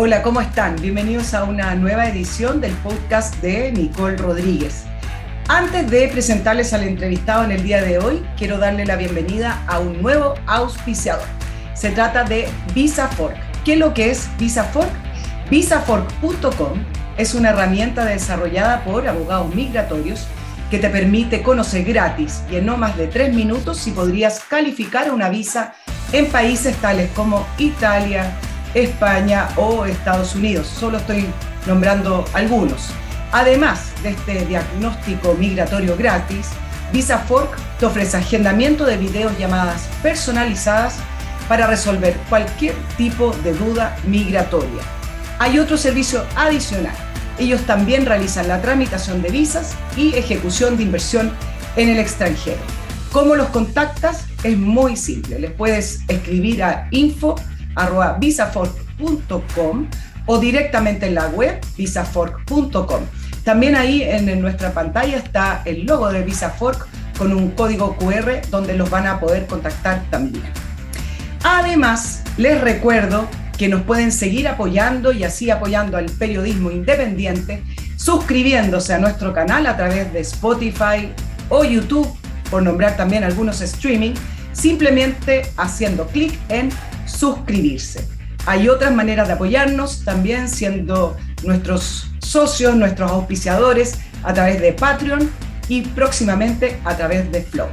Hola, ¿cómo están? Bienvenidos a una nueva edición del podcast de Nicole Rodríguez. Antes de presentarles al entrevistado en el día de hoy, quiero darle la bienvenida a un nuevo auspiciador. Se trata de VisaFork. ¿Qué es lo que es VisaFork? VisaFork.com es una herramienta desarrollada por abogados migratorios que te permite conocer gratis y en no más de tres minutos si podrías calificar una visa en países tales como Italia, España o Estados Unidos. Solo estoy nombrando algunos. Además de este diagnóstico migratorio gratis, VisaFork te ofrece agendamiento de videollamadas personalizadas para resolver cualquier tipo de duda migratoria. Hay otro servicio adicional. Ellos también realizan la tramitación de visas y ejecución de inversión en el extranjero. ¿Cómo los contactas? Es muy simple. Les puedes escribir a info visafork.com o directamente en la web visafork.com. También ahí en, nuestra pantalla está el logo de VisaFork con un código QR donde los van a poder contactar también. Además, les recuerdo que nos pueden seguir apoyando y así apoyando al periodismo independiente, suscribiéndose a nuestro canal a través de Spotify o YouTube, por nombrar también algunos streaming, simplemente haciendo clic en suscribirse. Hay otras maneras de apoyarnos, también siendo nuestros socios, nuestros auspiciadores a través de Patreon y próximamente a través de Flow.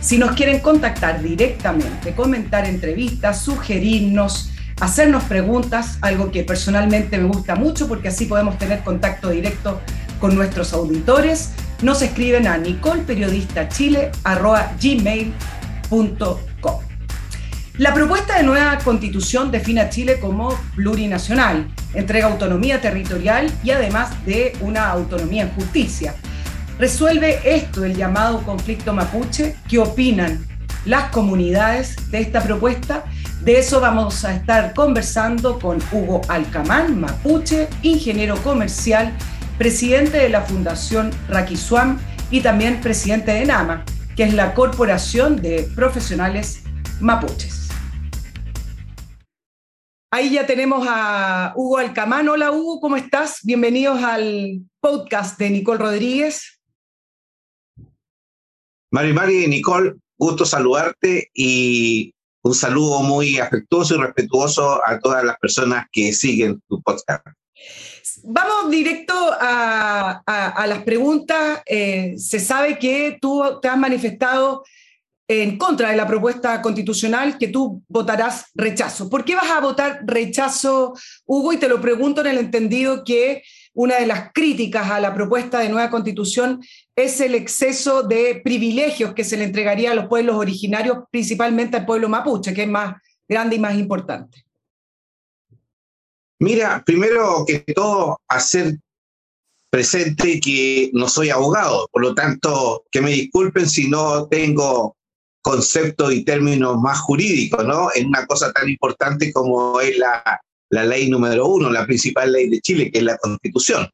Si nos quieren contactar directamente, comentar entrevistas, sugerirnos, hacernos preguntas, algo que personalmente me gusta mucho porque así podemos tener contacto directo con nuestros auditores, nos escriben a nicolperiodistachile.gmail.com. La propuesta de nueva constitución define a Chile como plurinacional, entrega autonomía territorial y además de una autonomía en justicia. ¿Resuelve esto el llamado conflicto mapuche? ¿Qué opinan las comunidades de esta propuesta? De eso vamos a estar conversando con Hugo Alcamán, mapuche, ingeniero comercial, presidente de la Fundación Raquisuam y también presidente de NAMA, que es la Corporación de Profesionales Mapuches. Ahí ya tenemos a Hugo Alcamán. Hola Hugo, ¿cómo estás? Bienvenidos al podcast de Nicole Rodríguez. Mari Mari, Nicole, gusto saludarte y un saludo muy afectuoso y respetuoso a todas las personas que siguen tu podcast. Vamos directo a, las preguntas. Eh, se sabe que tú te has manifestado en contra de la propuesta constitucional que tú votarás rechazo. ¿Por qué vas a votar rechazo, Hugo? Y te lo pregunto en el entendido que una de las críticas a la propuesta de nueva constitución es el exceso de privilegios que se le entregaría a los pueblos originarios, principalmente al pueblo mapuche, que es más grande y más importante. Mira, primero que todo, hacer presente que no soy abogado, por lo tanto, que me disculpen si no tengo conceptos y términos más jurídicos, ¿no? En una cosa tan importante como es la, la ley número uno, la principal ley de Chile, que es la Constitución.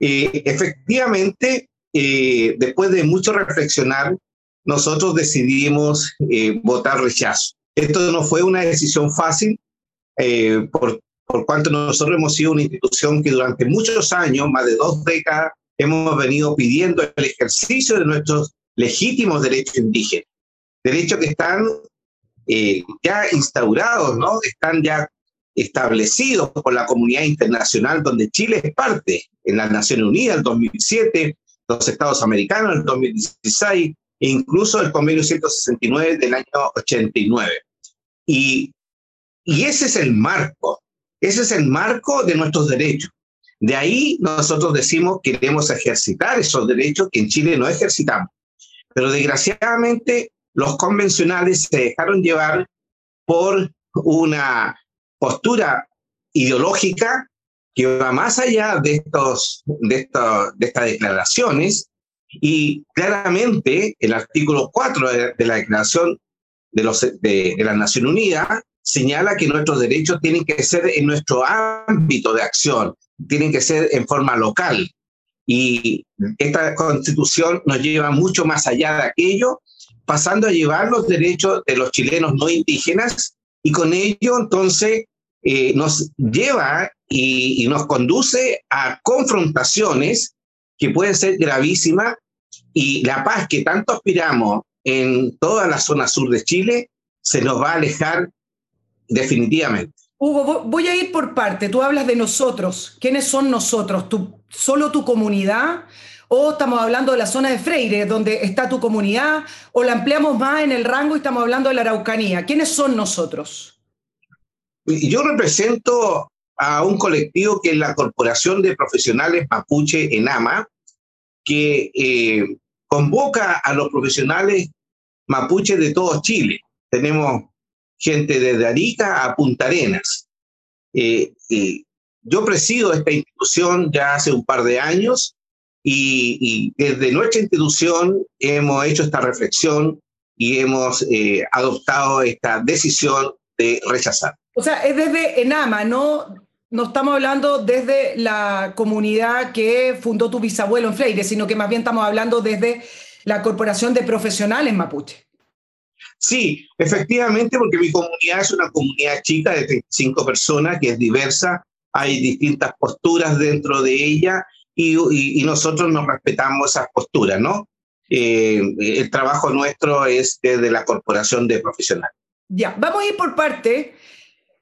Eh, efectivamente, eh, después de mucho reflexionar, nosotros decidimos eh, votar rechazo. Esto no fue una decisión fácil, por, por cuanto nosotros hemos sido una institución que durante muchos años, más de dos décadas, hemos venido pidiendo el ejercicio de nuestros legítimos derechos indígenas derechos que están eh, ya instaurados, ¿no? Están ya establecidos por la comunidad internacional donde Chile es parte, en las Naciones Unidas el 2007, los Estados Americanos el 2016 e incluso el convenio 169 del año 89. Y, y ese es el marco, ese es el marco de nuestros derechos. De ahí nosotros decimos que queremos ejercitar esos derechos que en Chile no ejercitamos. Pero desgraciadamente los convencionales se dejaron llevar por una postura ideológica que va más allá de, estos, de, de estas declaraciones y claramente el artículo 4 de, la Declaración de, los, de, la Nación Unida señala que nuestros derechos tienen que ser en nuestro ámbito de acción, tienen que ser en forma local. Y esta constitución nos lleva mucho más allá de aquello pasando a llevar los derechos de los chilenos no indígenas y con ello entonces eh, nos lleva y, nos conduce a confrontaciones que pueden ser gravísimas y la paz que tanto aspiramos en toda la zona sur de Chile se nos va a alejar definitivamente. Hugo, voy a ir por parte. Tú hablas de nosotros. ¿Quiénes son nosotros? ¿Tú, ¿Solo tu comunidad? ¿O estamos hablando de la zona de Freire, donde está tu comunidad? ¿O la ampliamos más en el rango y estamos hablando de la Araucanía? ¿Quiénes son nosotros? Yo represento a un colectivo que es la Corporación de Profesionales Mapuche ENAMA, que eh, convoca a los profesionales mapuche de todo Chile. Tenemos gente desde Arica a Punta Arenas. Eh, eh, yo presido esta institución ya hace un par de años y, desde nuestra institución hemos hecho esta reflexión y hemos adoptado esta decisión de rechazar. O sea, es desde Enama, ¿no? No estamos hablando desde la comunidad que fundó tu bisabuelo en Freire, sino que más bien estamos hablando desde la Corporación de Profesionales Mapuche. Sí, efectivamente, porque mi comunidad es una comunidad chica de 35 personas que es diversa, hay distintas posturas dentro de ella y, nosotros nos respetamos esas posturas, ¿no? Eh, el trabajo nuestro es desde la Corporación de Profesionales. Ya, vamos a ir por parte.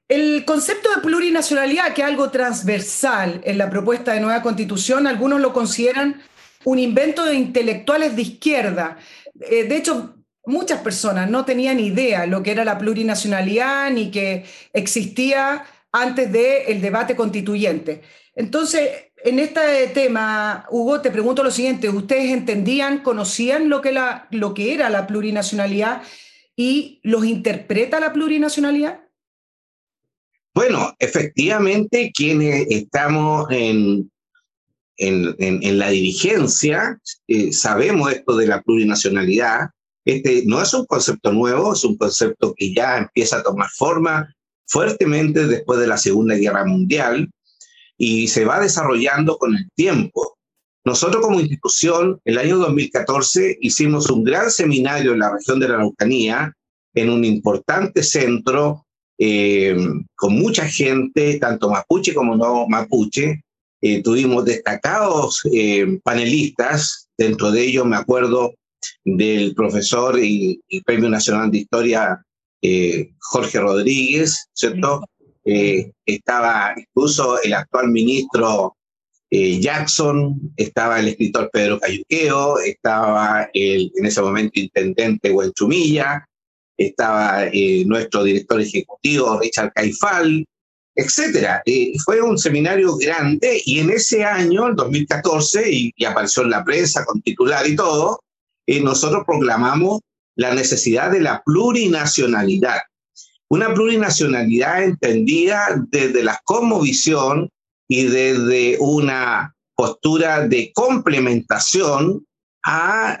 El concepto de plurinacionalidad, que es algo transversal en la propuesta de nueva constitución, algunos lo consideran un invento de intelectuales de izquierda. Eh, de hecho, muchas personas no tenían idea lo que era la plurinacionalidad ni que existía antes del debate constituyente. Entonces, en este tema, Hugo, te pregunto lo siguiente, ¿ustedes entendían, conocían lo que, la, lo que era la plurinacionalidad y los interpreta la plurinacionalidad? Bueno, efectivamente, quienes estamos en, en, la dirigencia eh, sabemos esto de la plurinacionalidad. Este no es un concepto nuevo, es un concepto que ya empieza a tomar forma fuertemente después de la Segunda Guerra Mundial y se va desarrollando con el tiempo. Nosotros como institución, el año 2014 hicimos un gran seminario en la región de la Araucanía, en un importante centro eh, con mucha gente, tanto mapuche como no mapuche. Eh, tuvimos destacados eh, panelistas, dentro de ellos me acuerdo del profesor y, Premio Nacional de Historia Jorge Rodríguez, ¿cierto? Estaba incluso el actual ministro Jackson, estaba el escritor Pedro Cayuqueo, estaba el, en ese momento intendente Huenchumilla, estaba eh, nuestro director ejecutivo Richard Caifal, etcétera. Eh, fue un seminario grande y en ese año, el 2014, y, apareció en la prensa con titular y todo, eh, nosotros proclamamos la necesidad de la plurinacionalidad. Una plurinacionalidad entendida desde la cosmovisión y desde una postura de complementación a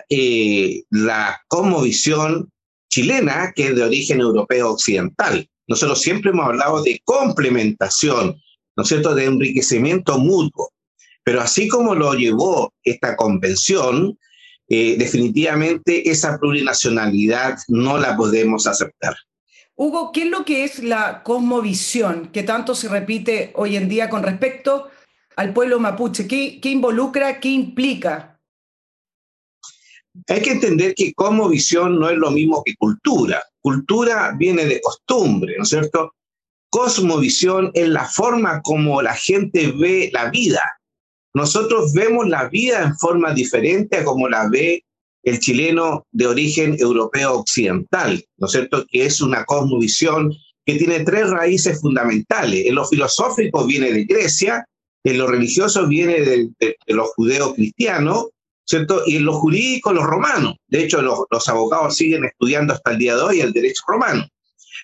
la cosmovisión chilena, que es de origen europeo occidental. Nosotros siempre hemos hablado de complementación, ¿no es cierto?, de enriquecimiento mutuo. Pero así como lo llevó esta convención, eh, definitivamente esa plurinacionalidad no la podemos aceptar. Hugo, ¿qué es lo que es la cosmovisión que tanto se repite hoy en día con respecto al pueblo mapuche? ¿Qué, involucra, qué implica? Hay que entender que como visión no es lo mismo que cultura. Cultura viene de costumbre, ¿no es cierto? Cosmovisión es la forma como la gente ve la vida. Nosotros vemos la vida en forma diferente a como la ve el chileno de origen europeo occidental, ¿no es cierto? Que es una cosmovisión que tiene tres raíces fundamentales. En lo filosófico viene de Grecia, en lo religioso viene de, los judeos cristianos ¿cierto? Y en lo jurídico, los romanos. De hecho, los, abogados siguen estudiando hasta el día de hoy el derecho romano.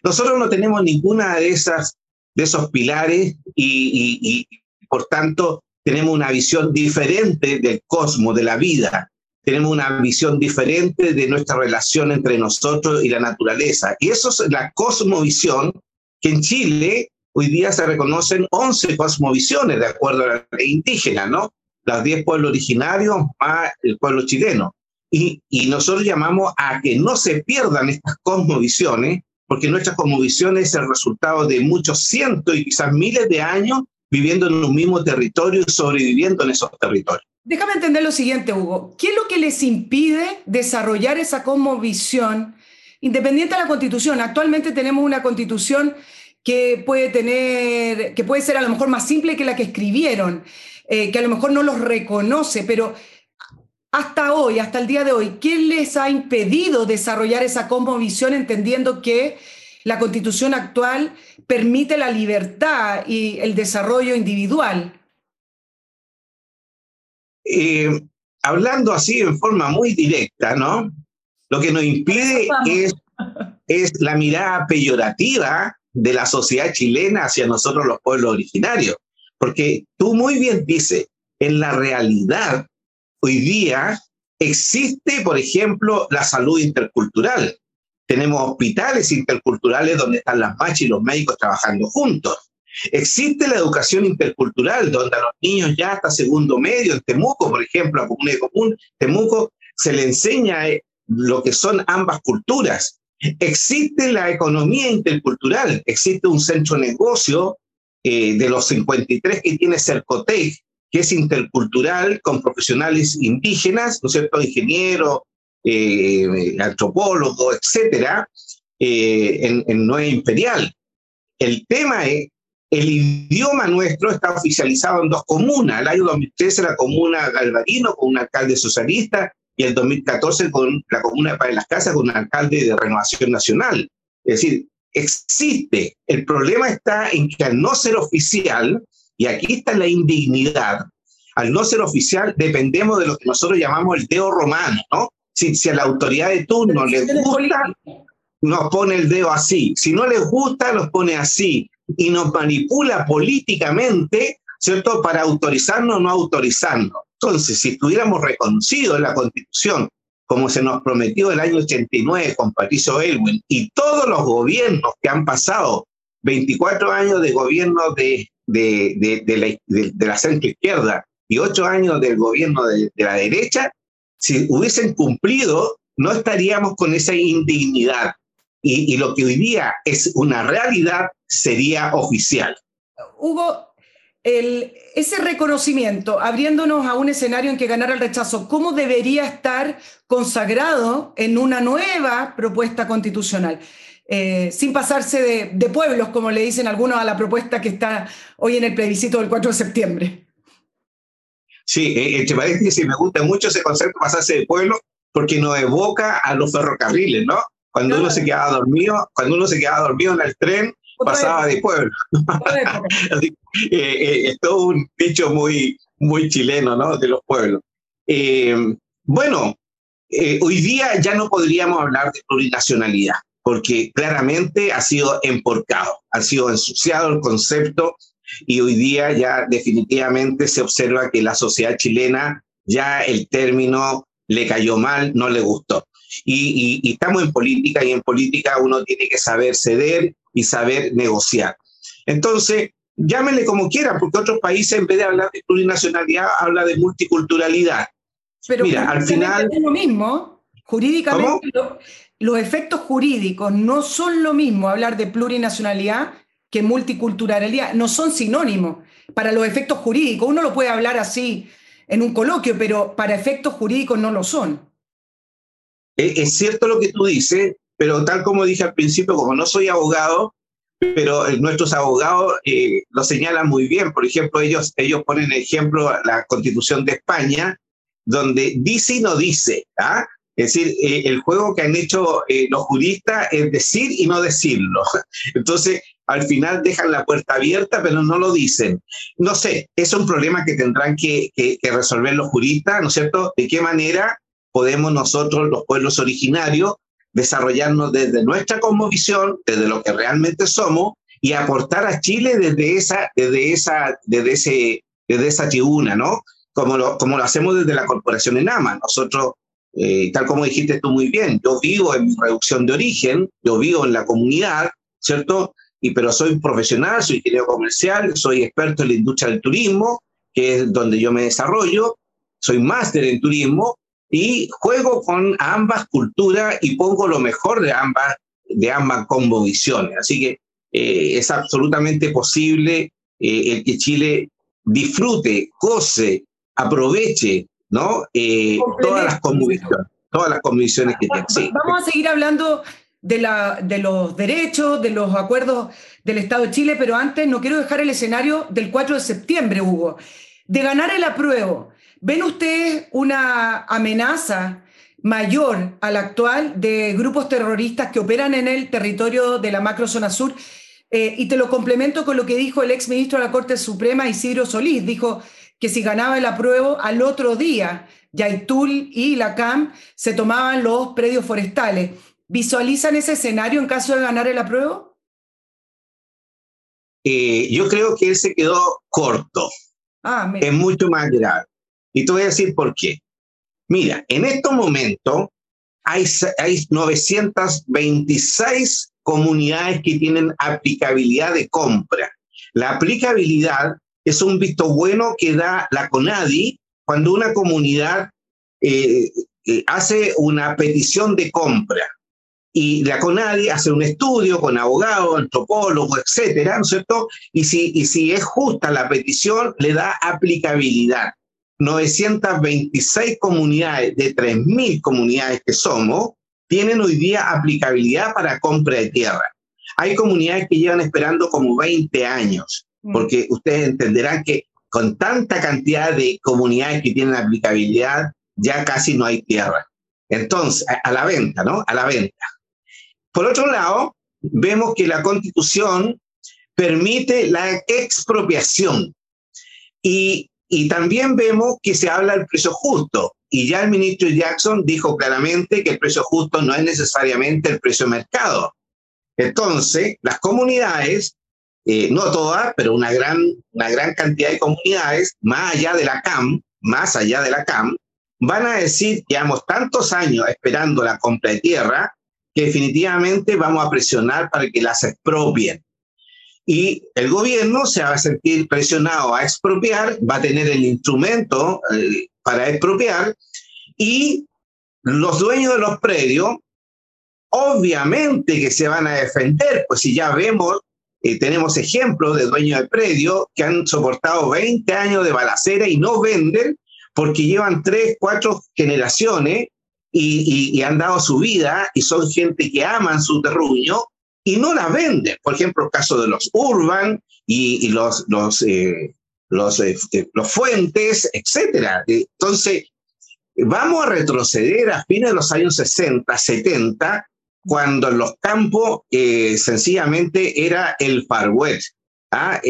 Nosotros no tenemos ninguna de esas de esos pilares y, por tanto tenemos una visión diferente del cosmos, de la vida. Tenemos una visión diferente de nuestra relación entre nosotros y la naturaleza. Y eso es la cosmovisión que en Chile hoy día se reconocen 11 cosmovisiones de acuerdo a la ley indígena, ¿no? las 10 pueblos originarios más el pueblo chileno. Y, y, nosotros llamamos a que no se pierdan estas cosmovisiones porque nuestra cosmovisión es el resultado de muchos cientos y quizás miles de años viviendo en un mismo territorio y sobreviviendo en esos territorios. Déjame entender lo siguiente, Hugo. ¿Qué es lo que les impide desarrollar esa cosmovisión independiente de la constitución? Actualmente tenemos una constitución que puede tener, que puede ser a lo mejor más simple que la que escribieron, eh, que a lo mejor no los reconoce, pero hasta hoy, hasta el día de hoy, ¿qué les ha impedido desarrollar esa cosmovisión entendiendo que la constitución actual permite la libertad y el desarrollo individual? Eh, hablando así en forma muy directa, ¿no? Lo que nos impide es, es la mirada peyorativa de la sociedad chilena hacia nosotros los pueblos originarios. Porque tú muy bien dices, en la realidad, hoy día existe, por ejemplo, la salud intercultural. Tenemos hospitales interculturales donde están las machas y los médicos trabajando juntos. Existe la educación intercultural, donde a los niños ya hasta segundo medio, en Temuco, por ejemplo, a Comuna de Común, Temuco, se le enseña eh, lo que son ambas culturas. Existe la economía intercultural, existe un centro negocio eh, de los 53 que tiene Cercotec, que es intercultural con profesionales indígenas, ¿no es cierto?, ingenieros, eh, antropólogos, etcétera, eh, en, en Nueva Imperial. El tema es, el idioma nuestro está oficializado en dos comunas. El año 2013 la comuna Galvarino con un alcalde socialista y el 2014 con la comuna de Padre las Casas con un alcalde de Renovación Nacional. Es decir, existe. El problema está en que al no ser oficial, y aquí está la indignidad, al no ser oficial dependemos de lo que nosotros llamamos el dedo romano, ¿no? Si, si a la autoridad de turno le gusta, nos pone el dedo así. Si no les gusta, los pone así. Y nos manipula políticamente, ¿cierto? Para autorizarnos o no autorizarnos. Entonces, si estuviéramos reconocidos en la Constitución, como se nos prometió el año 89 con Patricio Elwin, y todos los gobiernos que han pasado, 24 años de gobierno de, de, de, la, de la centro izquierda y 8 años del gobierno de, la derecha, si hubiesen cumplido, no estaríamos con esa indignidad. Y, y lo que hoy día es una realidad sería oficial. Hugo, el, ese reconocimiento, abriéndonos a un escenario en que ganara el rechazo, ¿cómo debería estar consagrado en una nueva propuesta constitucional? Eh, sin pasarse de, de, pueblos, como le dicen algunos a la propuesta que está hoy en el plebiscito del 4 de septiembre. Sí, eh, entre paréntesis, me gusta mucho ese concepto pasarse de pueblo porque nos evoca a los ferrocarriles, ¿no? Cuando uno se quedaba dormido, cuando uno se quedaba dormido en el tren, pasaba de pueblo. Eh, eh, es todo un dicho muy, muy chileno, ¿no? De los pueblos. Eh, bueno, hoy día ya no podríamos hablar de plurinacionalidad, porque claramente ha sido emporcado, ha sido ensuciado el concepto y hoy día ya definitivamente se observa que la sociedad chilena ya el término le cayó mal, no le gustó. Y, y, y, estamos en política y en política uno tiene que saber ceder y saber negociar. Entonces, llámenle como quieran, porque otros países en vez de hablar de plurinacionalidad, habla de multiculturalidad. Pero Mira, al final... Es lo mismo, jurídicamente, lo, los efectos jurídicos no son lo mismo hablar de plurinacionalidad que multiculturalidad, no son sinónimos para los efectos jurídicos. Uno lo puede hablar así en un coloquio, pero para efectos jurídicos no lo son. Es cierto lo que tú dices, pero tal como dije al principio, como no soy abogado, pero nuestros abogados eh, lo señalan muy bien. Por ejemplo, ellos, ellos ponen ejemplo la Constitución de España, donde dice y no dice. ¿ah? Es decir, eh, el juego que han hecho eh, los juristas es decir y no decirlo. Entonces, al final dejan la puerta abierta, pero no lo dicen. No sé, es un problema que tendrán que, que, que resolver los juristas, ¿no es cierto? ¿De qué manera podemos nosotros, los pueblos originarios, desarrollarnos desde nuestra cosmovisión, desde lo que realmente somos, y aportar a Chile desde esa, desde esa, desde ese, desde esa tribuna, ¿no? Como lo, como lo hacemos desde la Corporación ENAMA. Nosotros, eh, tal como dijiste tú muy bien, yo vivo en mi reducción de origen, yo vivo en la comunidad, ¿cierto? Y, pero soy profesional, soy ingeniero comercial, soy experto en la industria del turismo, que es donde yo me desarrollo, soy máster en turismo, y juego con ambas culturas y pongo lo mejor de ambas de ambas conmovisiones. Así que eh, es absolutamente posible eh, el que Chile disfrute, goce, aproveche ¿no? Eh, todas las conmovisiones, todas las convicciones que tiene. Vamos a seguir hablando de, la, de los derechos, de los acuerdos del Estado de Chile, pero antes no quiero dejar el escenario del 4 de septiembre, Hugo. De ganar el apruebo, ¿ven ustedes una amenaza mayor a la actual de grupos terroristas que operan en el territorio de la macrozona sur? Eh, y te lo complemento con lo que dijo el ex ministro de la Corte Suprema, Isidro Solís. Dijo que si ganaba el apruebo, al otro día, Yaitul y la CAM se tomaban los predios forestales. ¿Visualizan ese escenario en caso de ganar el apruebo? Eh, yo creo que él se quedó corto. Ah, es mucho más grave. Y te voy a decir por qué. Mira, en estos momentos hay, hay 926 comunidades que tienen aplicabilidad de compra. La aplicabilidad es un visto bueno que da la CONADI cuando una comunidad eh, eh, hace una petición de compra y la CONADI hace un estudio con abogados, antropólogos, etcétera, ¿no es cierto? Y si, y si es justa la petición, le da aplicabilidad. 926 comunidades de 3.000 comunidades que somos tienen hoy día aplicabilidad para compra de tierra. Hay comunidades que llevan esperando como 20 años, mm. porque ustedes entenderán que con tanta cantidad de comunidades que tienen aplicabilidad, ya casi no hay tierra. Entonces, a la venta, ¿no? A la venta. Por otro lado, vemos que la constitución permite la expropiación y, también vemos que se habla del precio justo. Y ya el ministro Jackson dijo claramente que el precio justo no es necesariamente el precio mercado. Entonces, las comunidades, eh, no todas, pero una gran, una gran cantidad de comunidades, más allá de la CAM, más allá de la CAM, van a decir, llevamos tantos años esperando la compra de tierra, que definitivamente vamos a presionar para que las expropien. Y el gobierno se va a sentir presionado a expropiar, va a tener el instrumento eh, para expropiar y los dueños de los predios, obviamente que se van a defender, pues si ya vemos, eh, tenemos ejemplos de dueños de predios que han soportado 20 años de balacera y no venden porque llevan 3, 4 generaciones y, han dado su vida y son gente que aman su terruño y no la venden. Por ejemplo, el caso de los Urban y, los, los, eh, los, eh, los Fuentes, etc. Entonces, vamos a retroceder a fines de los años 60, 70, cuando en los campos eh, sencillamente era el Far West. ¿ah?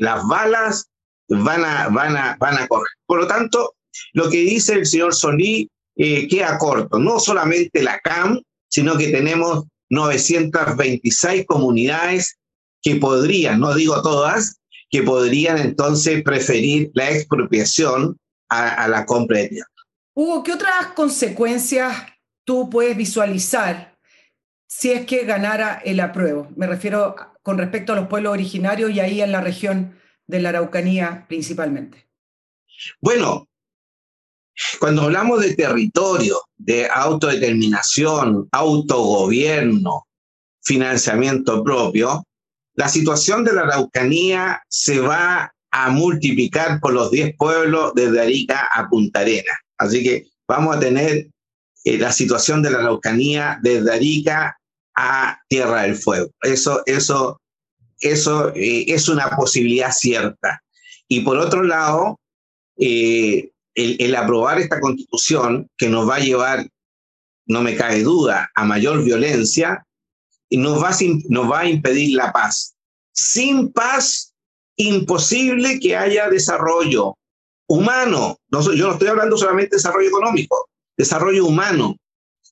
las balas van a, van, a, van a correr. Por lo tanto, lo que dice el señor Solí eh, queda corto. No solamente la CAM, sino que tenemos 926 comunidades que podrían, no digo todas, que podrían entonces preferir la expropiación a, la compra de tierra. Hugo, ¿qué otras consecuencias tú puedes visualizar si es que ganara el apruebo? Me refiero con respecto a los pueblos originarios y ahí en la región de la Araucanía principalmente. Bueno, cuando hablamos de territorio, de autodeterminación, autogobierno, financiamiento propio, la situación de la Araucanía se va a multiplicar por los 10 pueblos desde Arica a Punta Arena. Así que vamos a tener eh, la situación de la Araucanía desde Arica a Tierra del Fuego. Eso, eso, eso eh, es una posibilidad cierta. Y por otro lado, eh, el, aprobar esta constitución que nos va a llevar, no me cae duda, a mayor violencia, y nos va, nos va a impedir la paz. Sin paz, imposible que haya desarrollo humano. yo no estoy hablando solamente de desarrollo económico, desarrollo humano,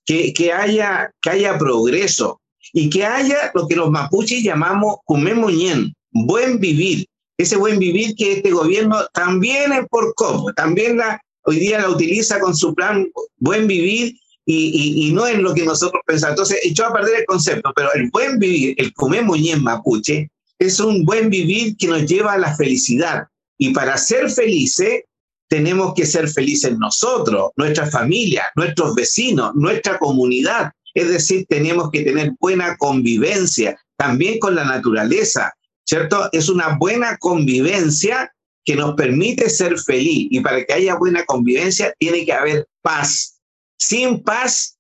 que, que, haya, que haya progreso y que haya lo que los mapuches llamamos cumemoñen, buen vivir, ese buen vivir que este gobierno también es por cómo, también la, hoy día la utiliza con su plan buen vivir y, y, no es lo que nosotros pensamos. Entonces, echó a perder el concepto, pero el buen vivir, el comer en mapuche, es un buen vivir que nos lleva a la felicidad. Y para ser felices, tenemos que ser felices nosotros, nuestra familia, nuestros vecinos, nuestra comunidad. Es decir, tenemos que tener buena convivencia también con la naturaleza, ¿cierto? Es una buena convivencia que nos permite ser feliz. Y para que haya buena convivencia tiene que haber paz. Sin paz,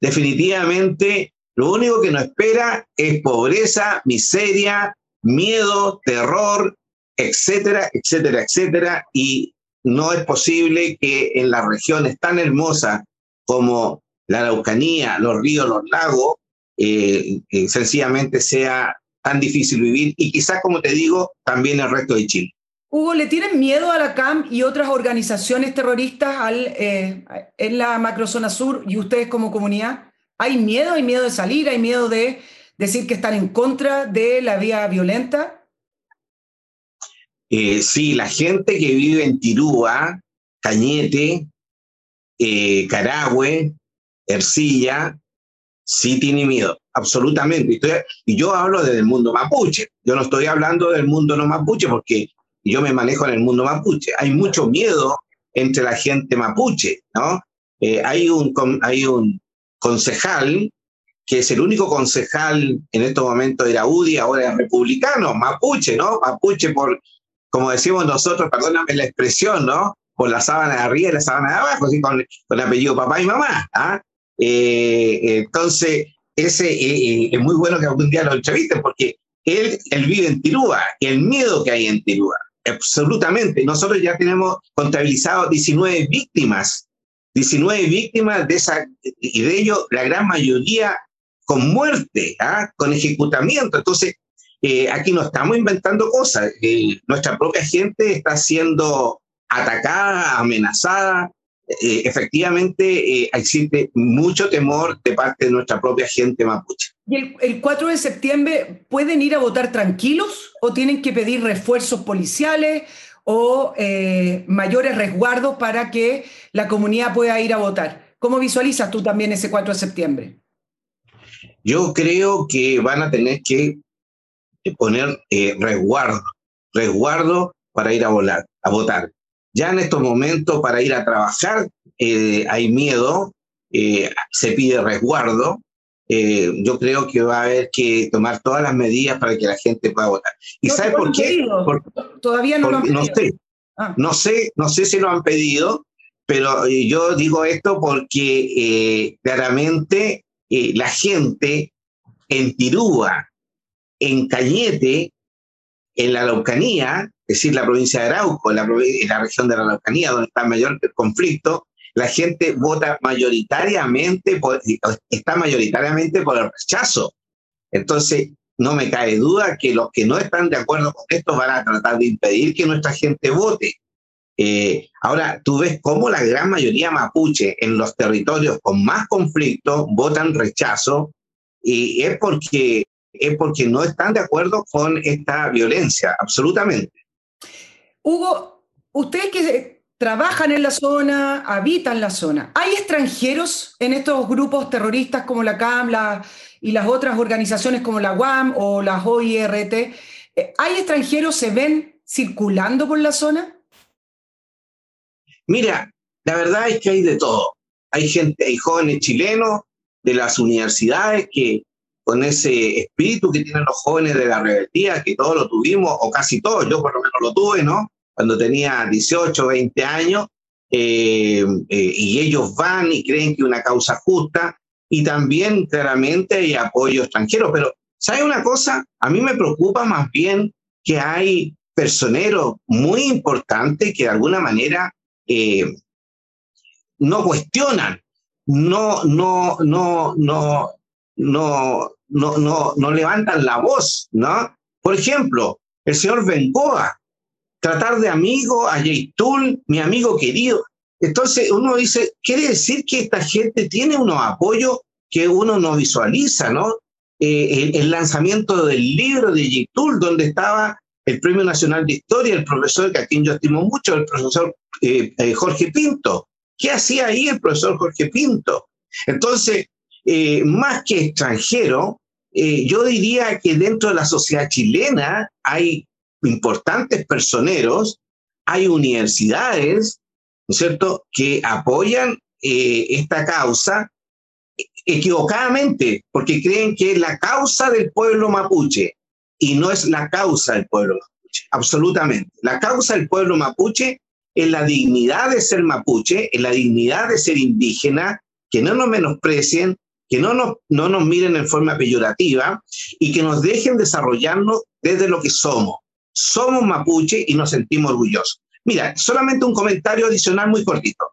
definitivamente, lo único que nos espera es pobreza, miseria, miedo, terror, etcétera, etcétera, etcétera. Y no es posible que en las regiones tan hermosas como la Araucanía, los ríos, los lagos, eh, eh, sencillamente sea tan difícil vivir y quizás, como te digo, también el resto de Chile. Hugo, ¿le tienen miedo a la CAM y otras organizaciones terroristas al, eh, en la macrozona sur y ustedes como comunidad? ¿Hay miedo? ¿Hay miedo de salir? ¿Hay miedo de decir que están en contra de la vía violenta? Eh, sí, la gente que vive en Tirúa, Cañete, eh, Carahue, Ercilla, sí tiene miedo, absolutamente. y yo hablo desde el mundo mapuche, yo no estoy hablando del mundo no mapuche porque yo me manejo en el mundo mapuche. Hay mucho miedo entre la gente mapuche, ¿no? Eh, hay, un, hay un concejal que es el único concejal en estos momentos de la UDI, ahora es republicano, mapuche, ¿no? Mapuche por, como decimos nosotros, perdóname la expresión, ¿no? Por la sábana de arriba y la sábana de abajo, así con, con apellido papá y mamá. ¿ah? Eh, entonces, ese eh, es muy bueno que algún día lo entrevisten, porque él, vive en Tirúa, el miedo que hay en Tirúa, absolutamente. Nosotros ya tenemos contabilizado 19 víctimas, 19 víctimas de esa, y de ellos la gran mayoría con muerte, ¿ah? con ejecutamiento. Entonces, eh, aquí no estamos inventando cosas. Eh, nuestra propia gente está siendo atacada, amenazada. Eh, efectivamente, existe mucho temor de parte de nuestra propia gente mapuche. ¿Y el, el, 4 de septiembre pueden ir a votar tranquilos o tienen que pedir refuerzos policiales o mayores resguardos para que la comunidad pueda ir a votar? ¿Cómo visualizas tú también ese 4 de septiembre? Yo creo que van a tener que poner eh, resguardo, resguardo para ir a, volar, a votar. Ya en estos momentos para ir a trabajar eh, hay miedo, eh, se pide resguardo. yo creo que va a haber que tomar todas las medidas para que la gente pueda votar. ¿Y sabe por qué? Todavía no lo han pedido. No sé, ah. no sé, no sé si lo han pedido, pero yo digo esto porque claramente la gente en Tirúa, en Cañete, en la Araucanía, es decir, la provincia de Arauco, la, la región de la Araucanía, donde está el mayor conflicto, la gente vota mayoritariamente, por, está mayoritariamente por el rechazo. Entonces, no me cae duda que los que no están de acuerdo con esto van a tratar de impedir que nuestra gente vote. Eh, ahora, tú ves cómo la gran mayoría mapuche en los territorios con más conflicto votan rechazo y es porque es porque no están de acuerdo con esta violencia, absolutamente. Hugo, ustedes que trabajan en la zona, habitan la zona, ¿hay extranjeros en estos grupos terroristas como la CAM y las otras organizaciones como la UAM o la OIRT? Eh, ¿Hay extranjeros, se ven circulando por la zona? Mira, la verdad es que hay de todo. Hay gente, hay jóvenes chilenos de las universidades que con ese espíritu que tienen los jóvenes de la rebeldía, que todos lo tuvimos, o casi todos, yo por lo menos lo tuve, ¿no? Cuando tenía 18, 20 años, eh, eh, y ellos van y creen que una causa justa, y también claramente hay apoyo extranjero, pero ¿sabe una cosa? A mí me preocupa más bien que hay personeros muy importantes que de alguna manera eh, no cuestionan, no, no, no, no, no, no, no, no levantan la voz, ¿no? Por ejemplo, el señor Bengoa, tratar de amigo a Yeitul, mi amigo querido. Entonces uno dice, quiere decir que esta gente tiene unos apoyos que uno no visualiza, ¿no? Eh, el, lanzamiento del libro de Yeitul, donde estaba el Premio Nacional de Historia, el profesor que a quien yo estimo mucho, el profesor eh, eh, Jorge Pinto. ¿Qué hacía ahí el profesor Jorge Pinto? Entonces, eh, más que extranjero, eh, yo diría que dentro de la sociedad chilena hay importantes personeros, hay universidades, ¿no es cierto?, que apoyan eh, esta causa. equivocadamente, porque creen que es la causa del pueblo mapuche y no es la causa del pueblo mapuche, absolutamente. La causa del pueblo mapuche es la dignidad de ser mapuche, es la dignidad de ser indígena, que no nos menosprecien, que no nos, no nos miren en forma peyorativa y que nos dejen desarrollarnos desde lo que somos. Somos mapuche y nos sentimos orgullosos. Mira, solamente un comentario adicional muy cortito.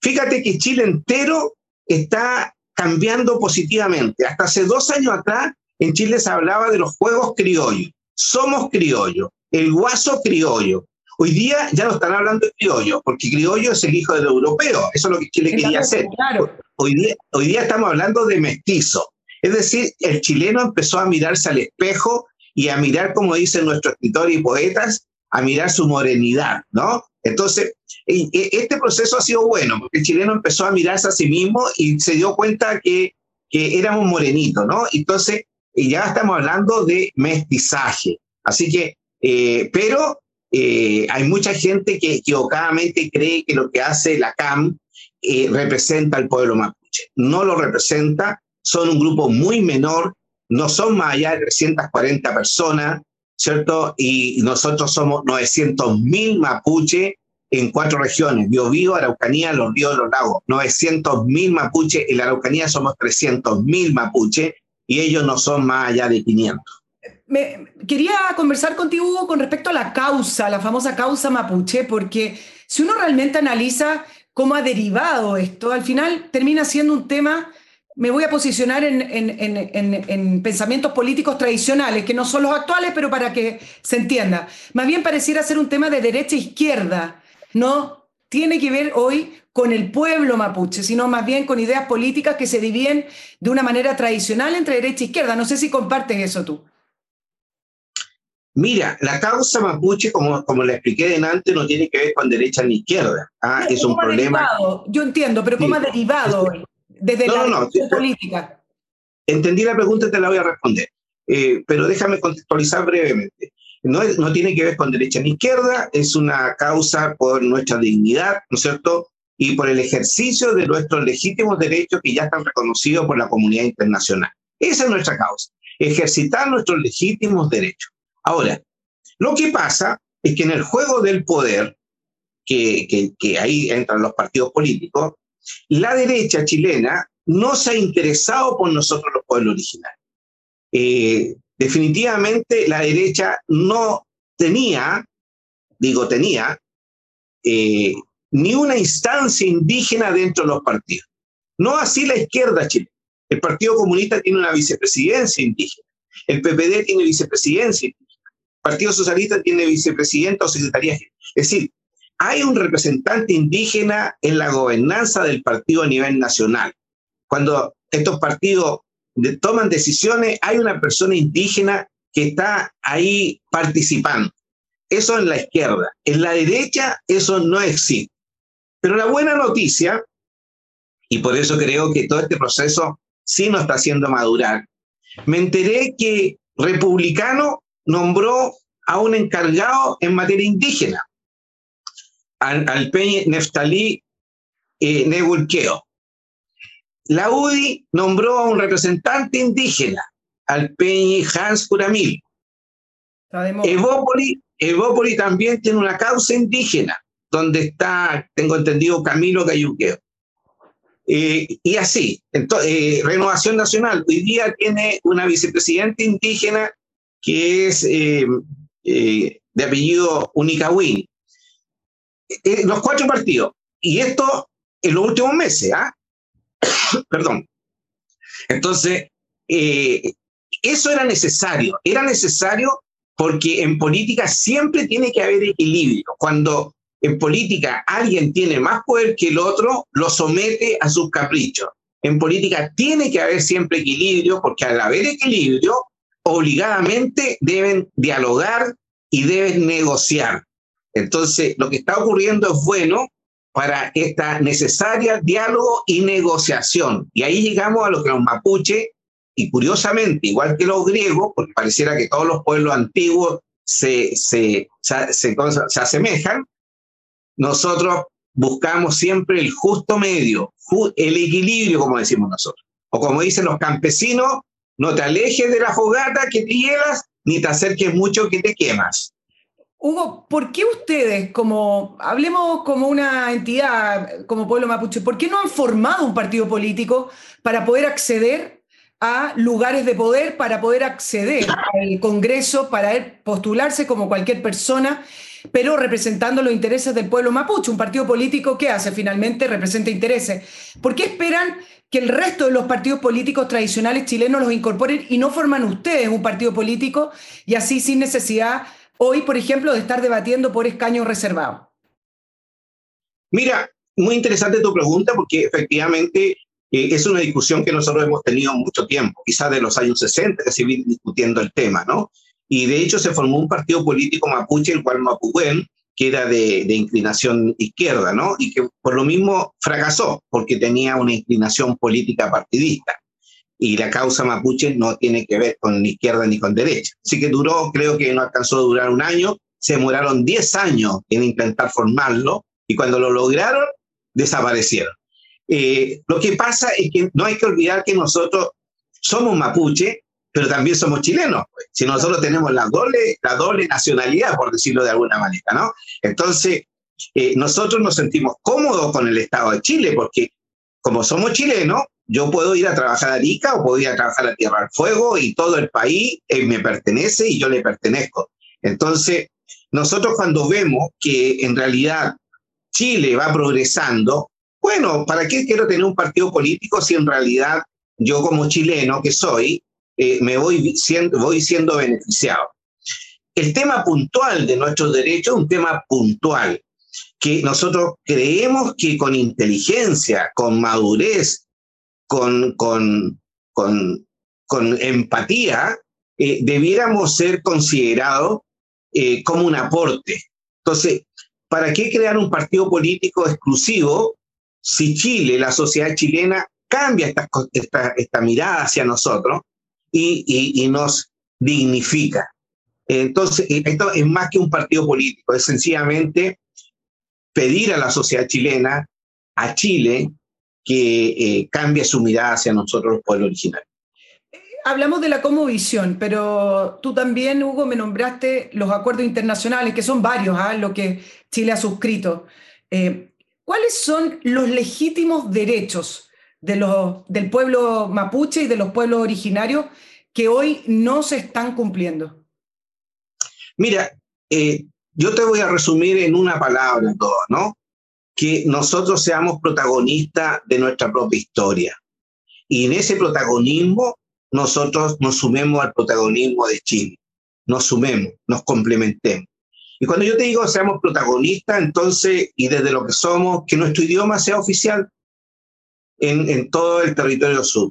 Fíjate que Chile entero está cambiando positivamente. Hasta hace dos años atrás, en Chile se hablaba de los juegos criollos. Somos criollos, el guaso criollo. Hoy día ya no están hablando de criollo, porque criollo es el hijo del europeo. Eso es lo que Chile quería hacer. Hoy, día, hoy día estamos hablando de mestizo. Es decir, el chileno empezó a mirarse al espejo y a mirar, como dicen nuestros escritores y poetas, a mirar su morenidad, ¿no? Entonces, este proceso ha sido bueno, porque el chileno empezó a mirarse a sí mismo y se dio cuenta que, que éramos morenitos, ¿no? Entonces, ya estamos hablando de mestizaje. Así que, eh, pero eh, hay mucha gente que equivocadamente cree que lo que hace la CAM eh, representa al pueblo mapuche. No lo representa, son un grupo muy menor, no son más allá de 340 personas, ¿cierto? Y nosotros somos 900 mil mapuche en cuatro regiones, Biobío, Araucanía, Los Ríos, Los Lagos. 900 mil mapuche, en la Araucanía somos 300 mil mapuche y ellos no son más allá de 500. Me, quería conversar contigo, Hugo, con respecto a la causa, la famosa causa mapuche, porque si uno realmente analiza cómo ha derivado esto, al final termina siendo un tema me voy a posicionar en, pensamientos políticos tradicionales, que no son los actuales, pero para que se entienda. Más bien pareciera ser un tema de derecha e izquierda, no tiene que ver hoy con el pueblo mapuche, sino más bien con ideas políticas que se dividen de una manera tradicional entre derecha e izquierda. No sé si compartes eso tú. Mira, la causa mapuche, como, como le expliqué antes, no tiene que ver con derecha ni izquierda. Ah, es un problema. Yo entiendo, pero ¿cómo ha derivado hoy? desde la no, política. Entendí la pregunta y te la voy a responder. Eh, pero déjame contextualizar brevemente. No, no tiene que ver con derecha ni izquierda, es una causa por nuestra dignidad, ¿no es cierto? Y por el ejercicio de nuestros legítimos derechos que ya están reconocidos por la comunidad internacional. Esa es nuestra causa, ejercitar nuestros legítimos derechos. Ahora, lo que pasa es que en el juego del poder, que, ahí entran los partidos políticos, la derecha chilena no se ha interesado por nosotros los pueblos originales. Eh, definitivamente la derecha no tenía, digo tenía, eh, ni una instancia indígena dentro de los partidos. No así la izquierda chilena. El Partido Comunista tiene una vicepresidencia indígena. El PPD tiene vicepresidencia indígena. Partido Socialista tiene vicepresidenta o secretaría. Es decir, hay un representante indígena en la gobernanza del partido a nivel nacional. Cuando estos partidos toman decisiones, hay una persona indígena que está ahí participando. Eso en la izquierda. En la derecha eso no existe. Pero la buena noticia, y por eso creo que todo este proceso sí nos está haciendo madurar, me enteré que Republicano nombró a un encargado en materia indígena al, Peñi Neftalí eh, Nebulqueo. La UDI nombró a un representante indígena, al Peñi Hans Curamil. Evópoli, también tiene una causa indígena, donde está, tengo entendido, Camilo Cayuqueo. Eh, y así, eh, Renovación Nacional hoy día tiene una vicepresidenta indígena que es eh, de apellido Unicahuini. Eh, los cuatro partidos. Y esto en los últimos meses, ¿ah? Perdón. Entonces, eh, eso era necesario. Era necesario porque en política siempre tiene que haber equilibrio. Cuando en política alguien tiene más poder que el otro, lo somete a sus caprichos. En política tiene que haber siempre equilibrio porque al haber equilibrio, obligadamente deben dialogar y deben negociar. Entonces, lo que está ocurriendo es bueno para esta necesaria diálogo y negociación. Y ahí llegamos a lo que los mapuche, y curiosamente, igual que los griegos, porque pareciera que todos los pueblos antiguos se, se, se, se asemejan, nosotros buscamos siempre el justo medio, el equilibrio, como decimos nosotros. O como dicen los campesinos, no te alejes de la fogata que te hielas, ni te acerques mucho que te quemas. Hugo, ¿por qué ustedes, como hablemos como una entidad, como pueblo mapuche, ¿por qué no han formado un partido político para poder acceder a lugares de poder, para poder acceder al Congreso, para postularse como cualquier persona, pero representando los intereses del pueblo mapuche? Un partido político que hace finalmente representa intereses. ¿Por qué esperan que el resto de los partidos políticos tradicionales chilenos los incorporen y no forman ustedes un partido político y así sin necesidad hoy, por ejemplo, de estar debatiendo por escaños reservados? Mira, muy interesante tu pregunta porque efectivamente eh, es una discusión que nosotros hemos tenido mucho tiempo, quizás de los años 60 que se viene discutiendo el tema, ¿no? Y de hecho se formó un partido político mapuche, el cual Mapugüen, que era de, de, inclinación izquierda, ¿no? Y que por lo mismo fracasó, porque tenía una inclinación política partidista y la causa mapuche no tiene que ver con izquierda ni con derecha. Así que duró, creo que no alcanzó a durar un año, se demoraron 10 años en intentar formarlo y cuando lo lograron, desaparecieron. Eh, lo que pasa es que no hay que olvidar que nosotros somos mapuche, pero también somos chilenos. Pues. Si nosotros tenemos la doble, la doble nacionalidad, por decirlo de alguna manera, ¿no? Entonces, eh, nosotros nos sentimos cómodos con el Estado de Chile, porque como somos chilenos, yo puedo ir a trabajar a Arica o puedo ir a trabajar a Tierra del Fuego y todo el país eh, me pertenece y yo le pertenezco. Entonces, nosotros cuando vemos que en realidad Chile va progresando, bueno, ¿para qué quiero tener un partido político si en realidad yo como chileno que soy, eh, me voy siendo, voy siendo beneficiado? El tema puntual de nuestros derechos es un tema puntual, que nosotros creemos que con inteligencia, con madurez, con, con, con, empatía, eh, debiéramos ser considerados eh, como un aporte. Entonces, ¿para qué crear un partido político exclusivo si Chile, la sociedad chilena, cambia esta, esta, esta mirada hacia nosotros y, y, y, nos dignifica? Entonces, esto es más que un partido político, es sencillamente pedir a la sociedad chilena, a Chile, que eh, cambie su mirada hacia nosotros, los pueblos originarios. Hablamos de la visión, pero tú también, Hugo, me nombraste los acuerdos internacionales, que son varios, ¿ah? lo que Chile ha suscrito. Eh, ¿Cuáles son los legítimos derechos de los, del pueblo mapuche y de los pueblos originarios que hoy no se están cumpliendo? Mira, eh, yo te voy a resumir en una palabra todo, ¿no? que nosotros seamos protagonistas de nuestra propia historia. Y en ese protagonismo nosotros nos sumemos al protagonismo de Chile, nos sumemos, nos complementemos. Y cuando yo te digo seamos protagonistas, entonces, y desde lo que somos, que nuestro idioma sea oficial en, en todo el territorio sur.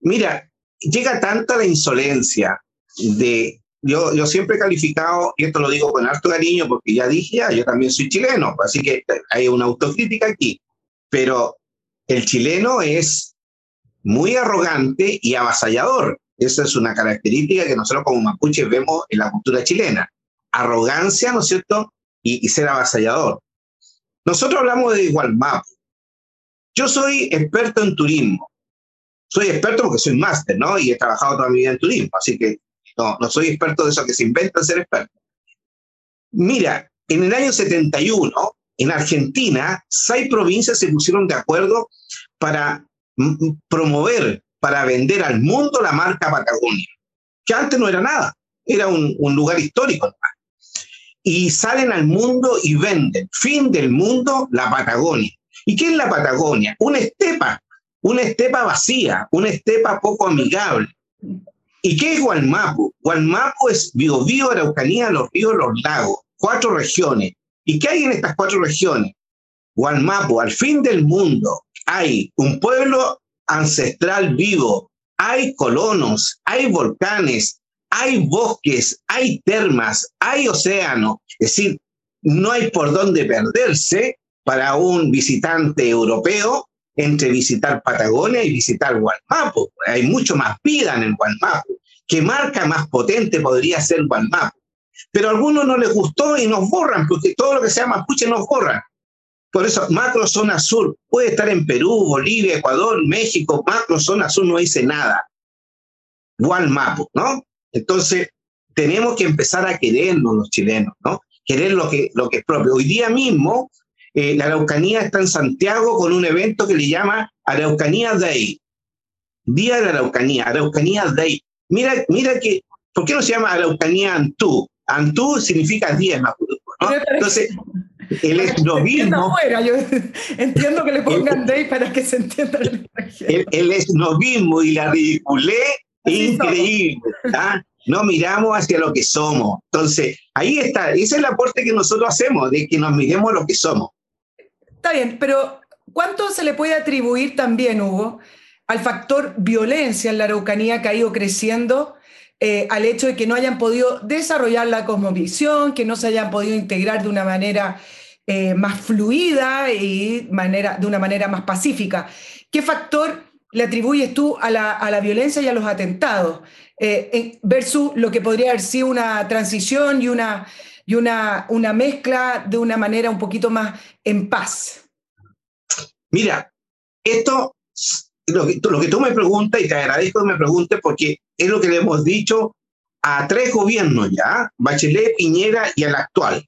Mira, llega tanta la insolencia de yo, yo siempre he calificado, y esto lo digo con harto cariño porque ya dije, ya, yo también soy chileno, así que hay una autocrítica aquí, pero el chileno es muy arrogante y avasallador. Esa es una característica que nosotros como mapuches vemos en la cultura chilena. Arrogancia, ¿no es cierto? Y, y ser avasallador. Nosotros hablamos de Igualmapu. Yo soy experto en turismo. Soy experto porque soy máster, ¿no? Y he trabajado toda mi vida en turismo. Así que no, no soy experto de eso que se inventan ser experto. Mira, en el año 71, en Argentina, seis provincias se pusieron de acuerdo para promover, para vender al mundo la marca Patagonia, que antes no era nada, era un, un lugar histórico. Y salen al mundo y venden, fin del mundo, la Patagonia. ¿Y qué es la Patagonia? Una estepa, una estepa vacía, una estepa poco amigable, ¿Y qué es Gualmapu? Gualmapu es Biobío, Araucanía, los ríos, los lagos, cuatro regiones. ¿Y qué hay en estas cuatro regiones? Gualmapu, al fin del mundo, hay un pueblo ancestral vivo, hay colonos, hay volcanes, hay bosques, hay termas, hay océano. Es decir, no hay por dónde perderse para un visitante europeo entre visitar Patagonia y visitar Gualmapu. Hay mucho más vida en el Gualmapu. ¿Qué marca más potente podría ser Gualmapu? Pero a algunos no les gustó y nos borran, porque todo lo que sea mapuche nos borran. Por eso, macro zona sur puede estar en Perú, Bolivia, Ecuador, México, macro zona sur no dice nada. Map, ¿no? Entonces, tenemos que empezar a querernos los chilenos, ¿no? Querer lo que, lo que es propio. Hoy día mismo, eh, la Araucanía está en Santiago con un evento que le llama Araucanía Day. Día de la Araucanía, Araucanía Day. Mira, mira que, ¿por qué no se llama Araucanía Antú? Antú significa 10, ¿no? Entonces, el esnovismo. Yo entiendo que le pongan day para que se entienda el El, el esnovismo y la ridiculez increíble. ¿ah? No miramos hacia lo que somos. Entonces, ahí está. Ese es el aporte que nosotros hacemos, de que nos miremos lo que somos. Está bien, pero ¿cuánto se le puede atribuir también, Hugo, al factor violencia en la Araucanía que ha ido creciendo? Eh, al hecho de que no hayan podido desarrollar la cosmovisión, que no se hayan podido integrar de una manera eh, más fluida y manera, de una manera más pacífica. ¿Qué factor le atribuyes tú a la, violencia y a los atentados eh, versus lo que podría haber sido una transición y una, y una, una mezcla de una manera un poquito más en paz? Mira, esto lo que, tú me preguntas, y te agradezco que me preguntes porque es lo que le hemos dicho a tres gobiernos ya, Bachelet, Piñera y al actual.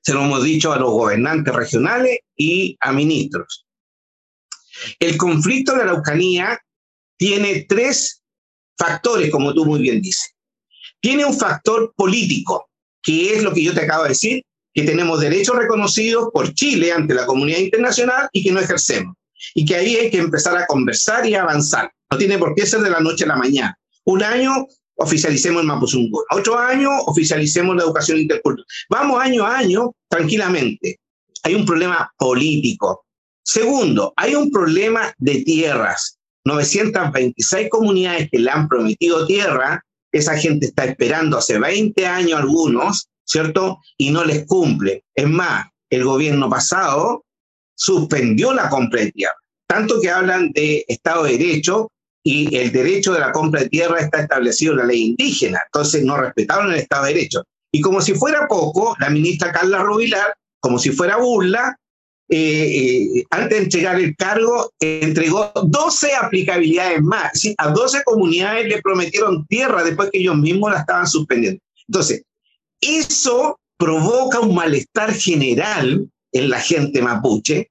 Se lo hemos dicho a los gobernantes regionales y a ministros. El conflicto de la Araucanía tiene tres factores, como tú muy bien dices. Tiene un factor político, que es lo que yo te acabo de decir, que tenemos derechos reconocidos por Chile ante la comunidad internacional y que no ejercemos y que ahí hay que empezar a conversar y avanzar. No tiene por qué ser de la noche a la mañana. Un año oficialicemos el Mapuzungún, otro año oficialicemos la educación intercultural. Vamos año a año tranquilamente. Hay un problema político. Segundo, hay un problema de tierras. 926 comunidades que le han prometido tierra, esa gente está esperando hace 20 años algunos, ¿cierto? Y no les cumple. Es más, el gobierno pasado suspendió la compra de tierra. Tanto que hablan de Estado de Derecho y el derecho de la compra de tierra está establecido en la ley indígena. Entonces no respetaron el Estado de Derecho. Y como si fuera poco, la ministra Carla Rubilar, como si fuera burla, eh, eh, antes de entregar el cargo, entregó 12 aplicabilidades más. A 12 comunidades le prometieron tierra después que ellos mismos la estaban suspendiendo. Entonces, eso provoca un malestar general en la gente mapuche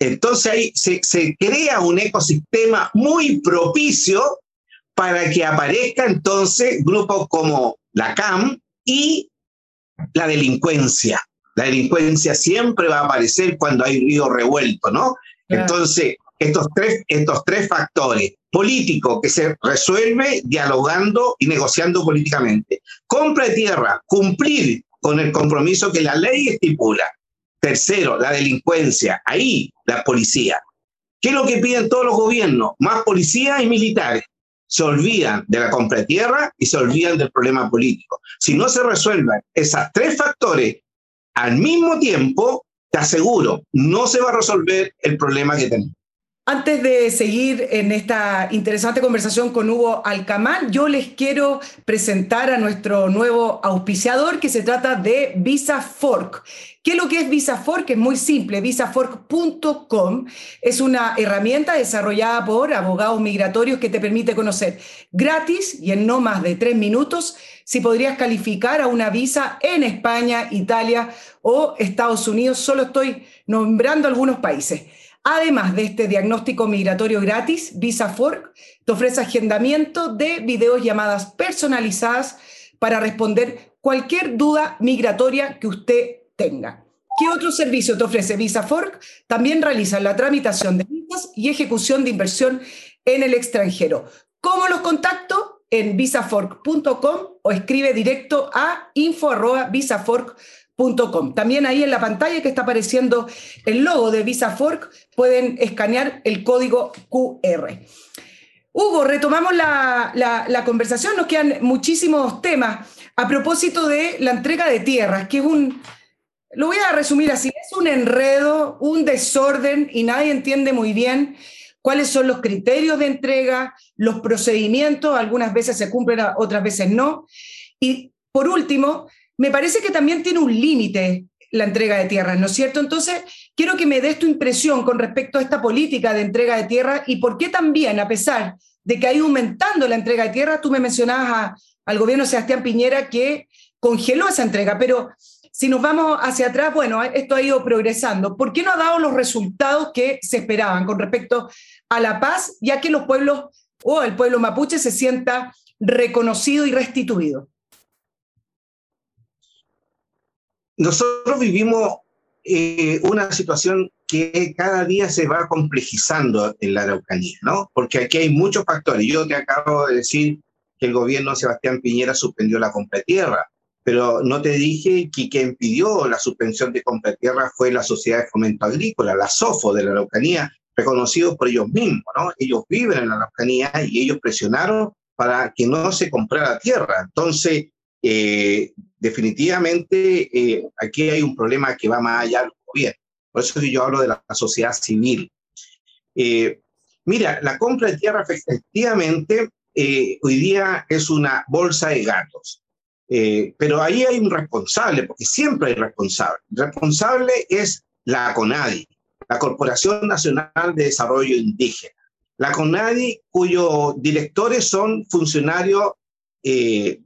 entonces ahí se, crea un ecosistema muy propicio para que aparezca entonces grupos como la CAM y la delincuencia. La delincuencia siempre va a aparecer cuando hay río revuelto, ¿no? Entonces, estos tres, estos tres factores, político que se resuelve dialogando y negociando políticamente. Compra de tierra, cumplir con el compromiso que la ley estipula. Tercero, la delincuencia. Ahí la policía. ¿Qué es lo que piden todos los gobiernos? Más policías y militares. Se olvidan de la compra de tierra y se olvidan del problema político. Si no se resuelven esos tres factores al mismo tiempo, te aseguro, no se va a resolver el problema que tenemos. Antes de seguir en esta interesante conversación con Hugo Alcamán, yo les quiero presentar a nuestro nuevo auspiciador que se trata de Visa Fork. ¿Qué es lo que es Visa Fork? Es muy simple. Visafork.com es una herramienta desarrollada por abogados migratorios que te permite conocer gratis y en no más de tres minutos si podrías calificar a una visa en España, Italia o Estados Unidos. Solo estoy nombrando algunos países. Además de este diagnóstico migratorio gratis, VisaFork te ofrece agendamiento de videos llamadas personalizadas para responder cualquier duda migratoria que usted tenga. ¿Qué otro servicio te ofrece VisaFork? También realiza la tramitación de visas y ejecución de inversión en el extranjero. ¿Cómo los contacto? En visafork.com o escribe directo a info.visafork.com también ahí en la pantalla que está apareciendo el logo de Visa Fork, pueden escanear el código QR. Hugo, retomamos la, la, conversación, nos quedan muchísimos temas a propósito de la entrega de tierras, que es un, lo voy a resumir así, es un enredo, un desorden y nadie entiende muy bien cuáles son los criterios de entrega, los procedimientos, algunas veces se cumplen, otras veces no. Y por último, me parece que también tiene un límite la entrega de tierras, ¿no es cierto? Entonces, quiero que me des tu impresión con respecto a esta política de entrega de tierras y por qué también, a pesar de que ha ido aumentando la entrega de tierras, tú me mencionabas al gobierno Sebastián Piñera que congeló esa entrega, pero si nos vamos hacia atrás, bueno, esto ha ido progresando. ¿Por qué no ha dado los resultados que se esperaban con respecto a la paz, ya que los pueblos o el pueblo mapuche se sienta reconocido y restituido? Nosotros vivimos eh, una situación que cada día se va complejizando en la Araucanía, ¿no? Porque aquí hay muchos factores. Yo te acabo de decir que el gobierno Sebastián Piñera suspendió la compra de tierra, pero no te dije que quien pidió la suspensión de compra de tierra fue la Sociedad de Fomento Agrícola, la SOFO de la Araucanía, reconocido por ellos mismos, ¿no? Ellos viven en la Araucanía y ellos presionaron para que no se comprara tierra. Entonces, eh, definitivamente eh, aquí hay un problema que va más allá del gobierno. Por eso yo hablo de la sociedad civil. Eh, mira, la compra de tierra efectivamente hoy día es una bolsa de gatos. pero ahí hay un responsable, porque siempre hay responsable. El responsable es la CONADI, la Corporación Nacional de Desarrollo Indígena. La CONADI, cuyos directores son funcionarios de,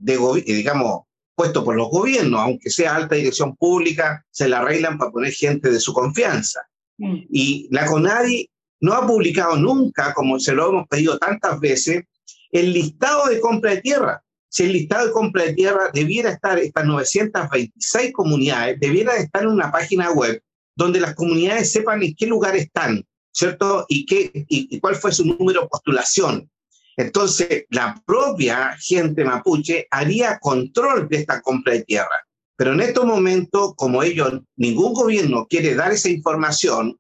digamos, puesto por los gobiernos, aunque sea alta dirección pública, se la arreglan para poner gente de su confianza. Mm. Y la CONADI no ha publicado nunca, como se lo hemos pedido tantas veces, el listado de compra de tierra. Si el listado de compra de tierra debiera estar, estas 926 comunidades, debiera estar en una página web donde las comunidades sepan en qué lugar están, ¿cierto? Y, qué, y cuál fue su número de postulación. Entonces, la propia gente mapuche haría control de esta compra de tierra. Pero en estos momentos, como ellos, ningún gobierno quiere dar esa información,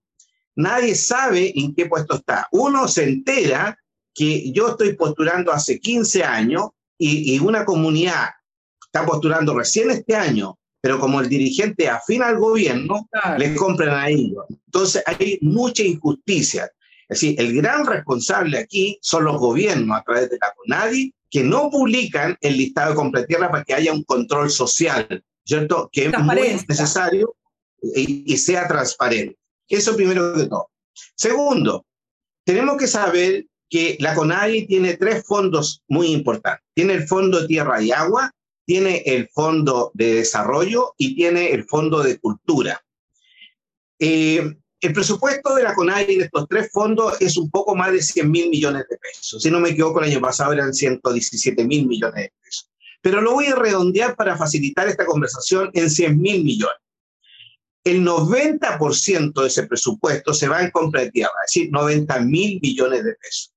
nadie sabe en qué puesto está. Uno se entera que yo estoy postulando hace 15 años y, una comunidad está postulando recién este año, pero como el dirigente afina al gobierno, les compran a ellos. Entonces hay mucha injusticia. Es decir, el gran responsable aquí son los gobiernos a través de la CONADI que no publican el listado de compra de tierra para que haya un control social, ¿cierto? Que es muy necesario y, sea transparente. Eso primero que todo. Segundo, tenemos que saber que la CONADI tiene tres fondos muy importantes. Tiene el Fondo de Tierra y Agua, tiene el Fondo de Desarrollo y tiene el Fondo de Cultura. Eh, el presupuesto de la CONAI de estos tres fondos es un poco más de 100 mil millones de pesos. Si no me equivoco, el año pasado eran 117 mil millones de pesos. Pero lo voy a redondear para facilitar esta conversación en 100 mil millones. El 90% de ese presupuesto se va en compra de tierra, es decir, 90 mil millones de pesos.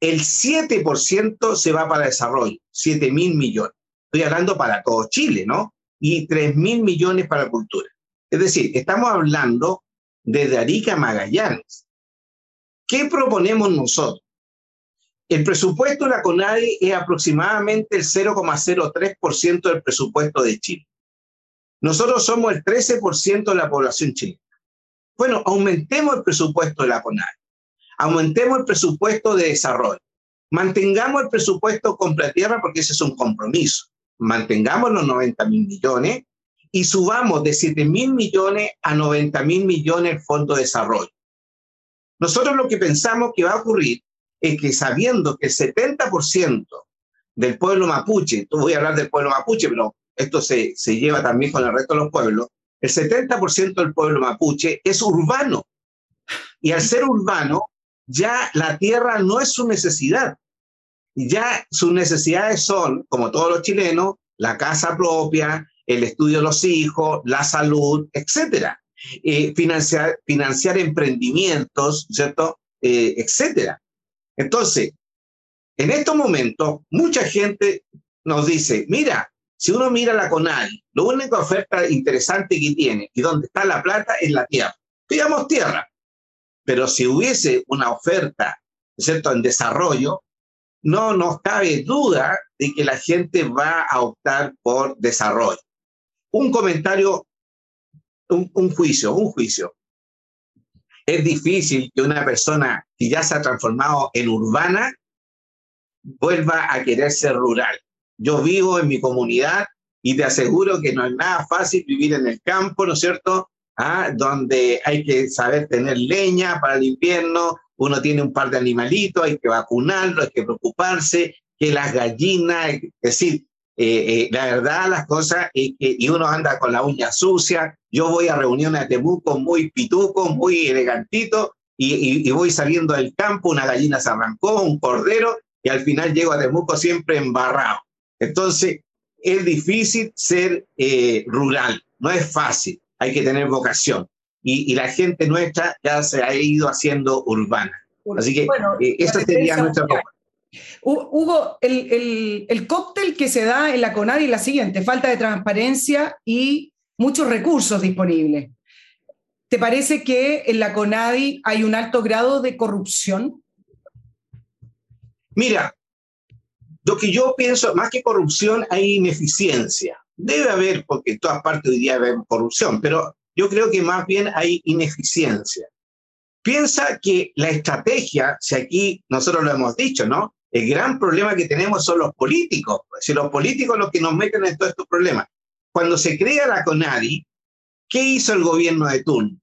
El 7% se va para desarrollo, 7 mil millones. Estoy hablando para todo Chile, ¿no? Y 3 mil millones para cultura. Es decir, estamos hablando desde Arica a Magallanes. ¿Qué proponemos nosotros? El presupuesto de la CONADI es aproximadamente el 0,03% del presupuesto de Chile. Nosotros somos el 13% de la población chilena. Bueno, aumentemos el presupuesto de la CONADI, aumentemos el presupuesto de desarrollo, mantengamos el presupuesto compra tierra porque ese es un compromiso, mantengamos los 90 mil millones y subamos de 7 mil millones a 90 mil millones el Fondo de Desarrollo. Nosotros lo que pensamos que va a ocurrir es que sabiendo que el 70% del pueblo mapuche, tú voy a hablar del pueblo mapuche, pero esto se, se lleva también con el resto de los pueblos, el 70% del pueblo mapuche es urbano. Y al ser urbano, ya la tierra no es su necesidad. Ya sus necesidades son, como todos los chilenos, la casa propia, el estudio de los hijos, la salud, etcétera. Eh, financiar, emprendimientos, ¿cierto? Eh, etcétera. Entonces, en estos momentos, mucha gente nos dice, mira, si uno mira la CONAI, la única oferta interesante que tiene y donde está la plata es la tierra. Digamos tierra. Pero si hubiese una oferta, ¿cierto?, en desarrollo, no nos cabe duda de que la gente va a optar por desarrollo un comentario, un, juicio, un juicio. Es difícil que una persona que ya se ha transformado en urbana vuelva a querer ser rural. Yo vivo en mi comunidad y te aseguro que no es nada fácil vivir en el campo, ¿no es cierto? ¿Ah? Donde hay que saber tener leña para el invierno, uno tiene un par de animalitos, hay que vacunarlo, hay que preocuparse, que las gallinas, es decir, eh, eh, la verdad, las cosas, que, y uno anda con la uña sucia. Yo voy a reuniones de Temuco muy pituco, muy elegantito, y, voy saliendo del campo, una gallina se arrancó, un cordero, y al final llego a Temuco siempre embarrado. Entonces, es difícil ser eh, rural, no es fácil, hay que tener vocación. Y, la gente nuestra ya se ha ido haciendo urbana. Así que bueno, esa sería nuestra propuesta. Hugo, el, cóctel que se da en la CONADI es la siguiente, falta de transparencia y muchos recursos disponibles. ¿Te parece que en la CONADI hay un alto grado de corrupción? Mira, lo que yo pienso, más que corrupción, hay ineficiencia. Debe haber, porque en todas partes hoy día hay corrupción, pero yo creo que más bien hay ineficiencia. Piensa que la estrategia, si aquí nosotros lo hemos dicho, ¿no? El gran problema que tenemos son los políticos. Si los políticos los que nos meten en todos estos problemas. Cuando se crea la CONADI, ¿qué hizo el gobierno de Tun?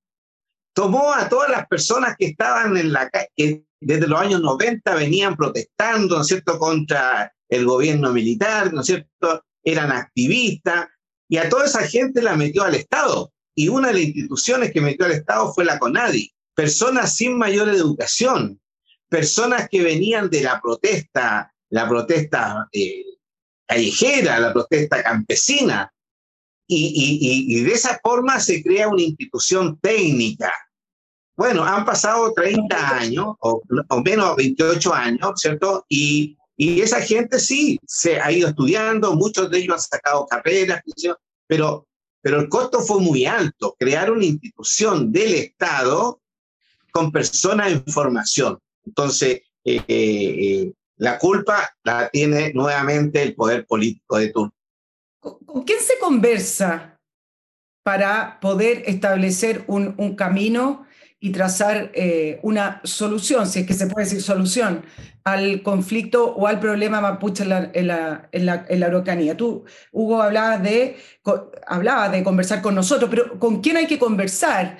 Tomó a todas las personas que estaban en la que desde los años 90 venían protestando, ¿no es cierto?, contra el gobierno militar, ¿no es cierto?, eran activistas, y a toda esa gente la metió al Estado. Y una de las instituciones que metió al Estado fue la CONADI. Personas sin mayor educación, personas que venían de la protesta, la protesta eh, callejera, la protesta campesina, y, de esa forma se crea una institución técnica. Bueno, han pasado 30 años, o, menos 28 años, ¿cierto? Y, y esa gente sí se ha ido estudiando, muchos de ellos han sacado carreras, pero, pero el costo fue muy alto, crear una institución del Estado con personas en formación. Entonces, eh, eh, la culpa la tiene nuevamente el poder político de turno. ¿Con quién se conversa para poder establecer un, camino y trazar eh, una solución, si es que se puede decir solución, al conflicto o al problema mapuche en la, en la, en la, en? Tú, Hugo, hablabas de, hablaba de conversar con nosotros, pero ¿con quién hay que conversar?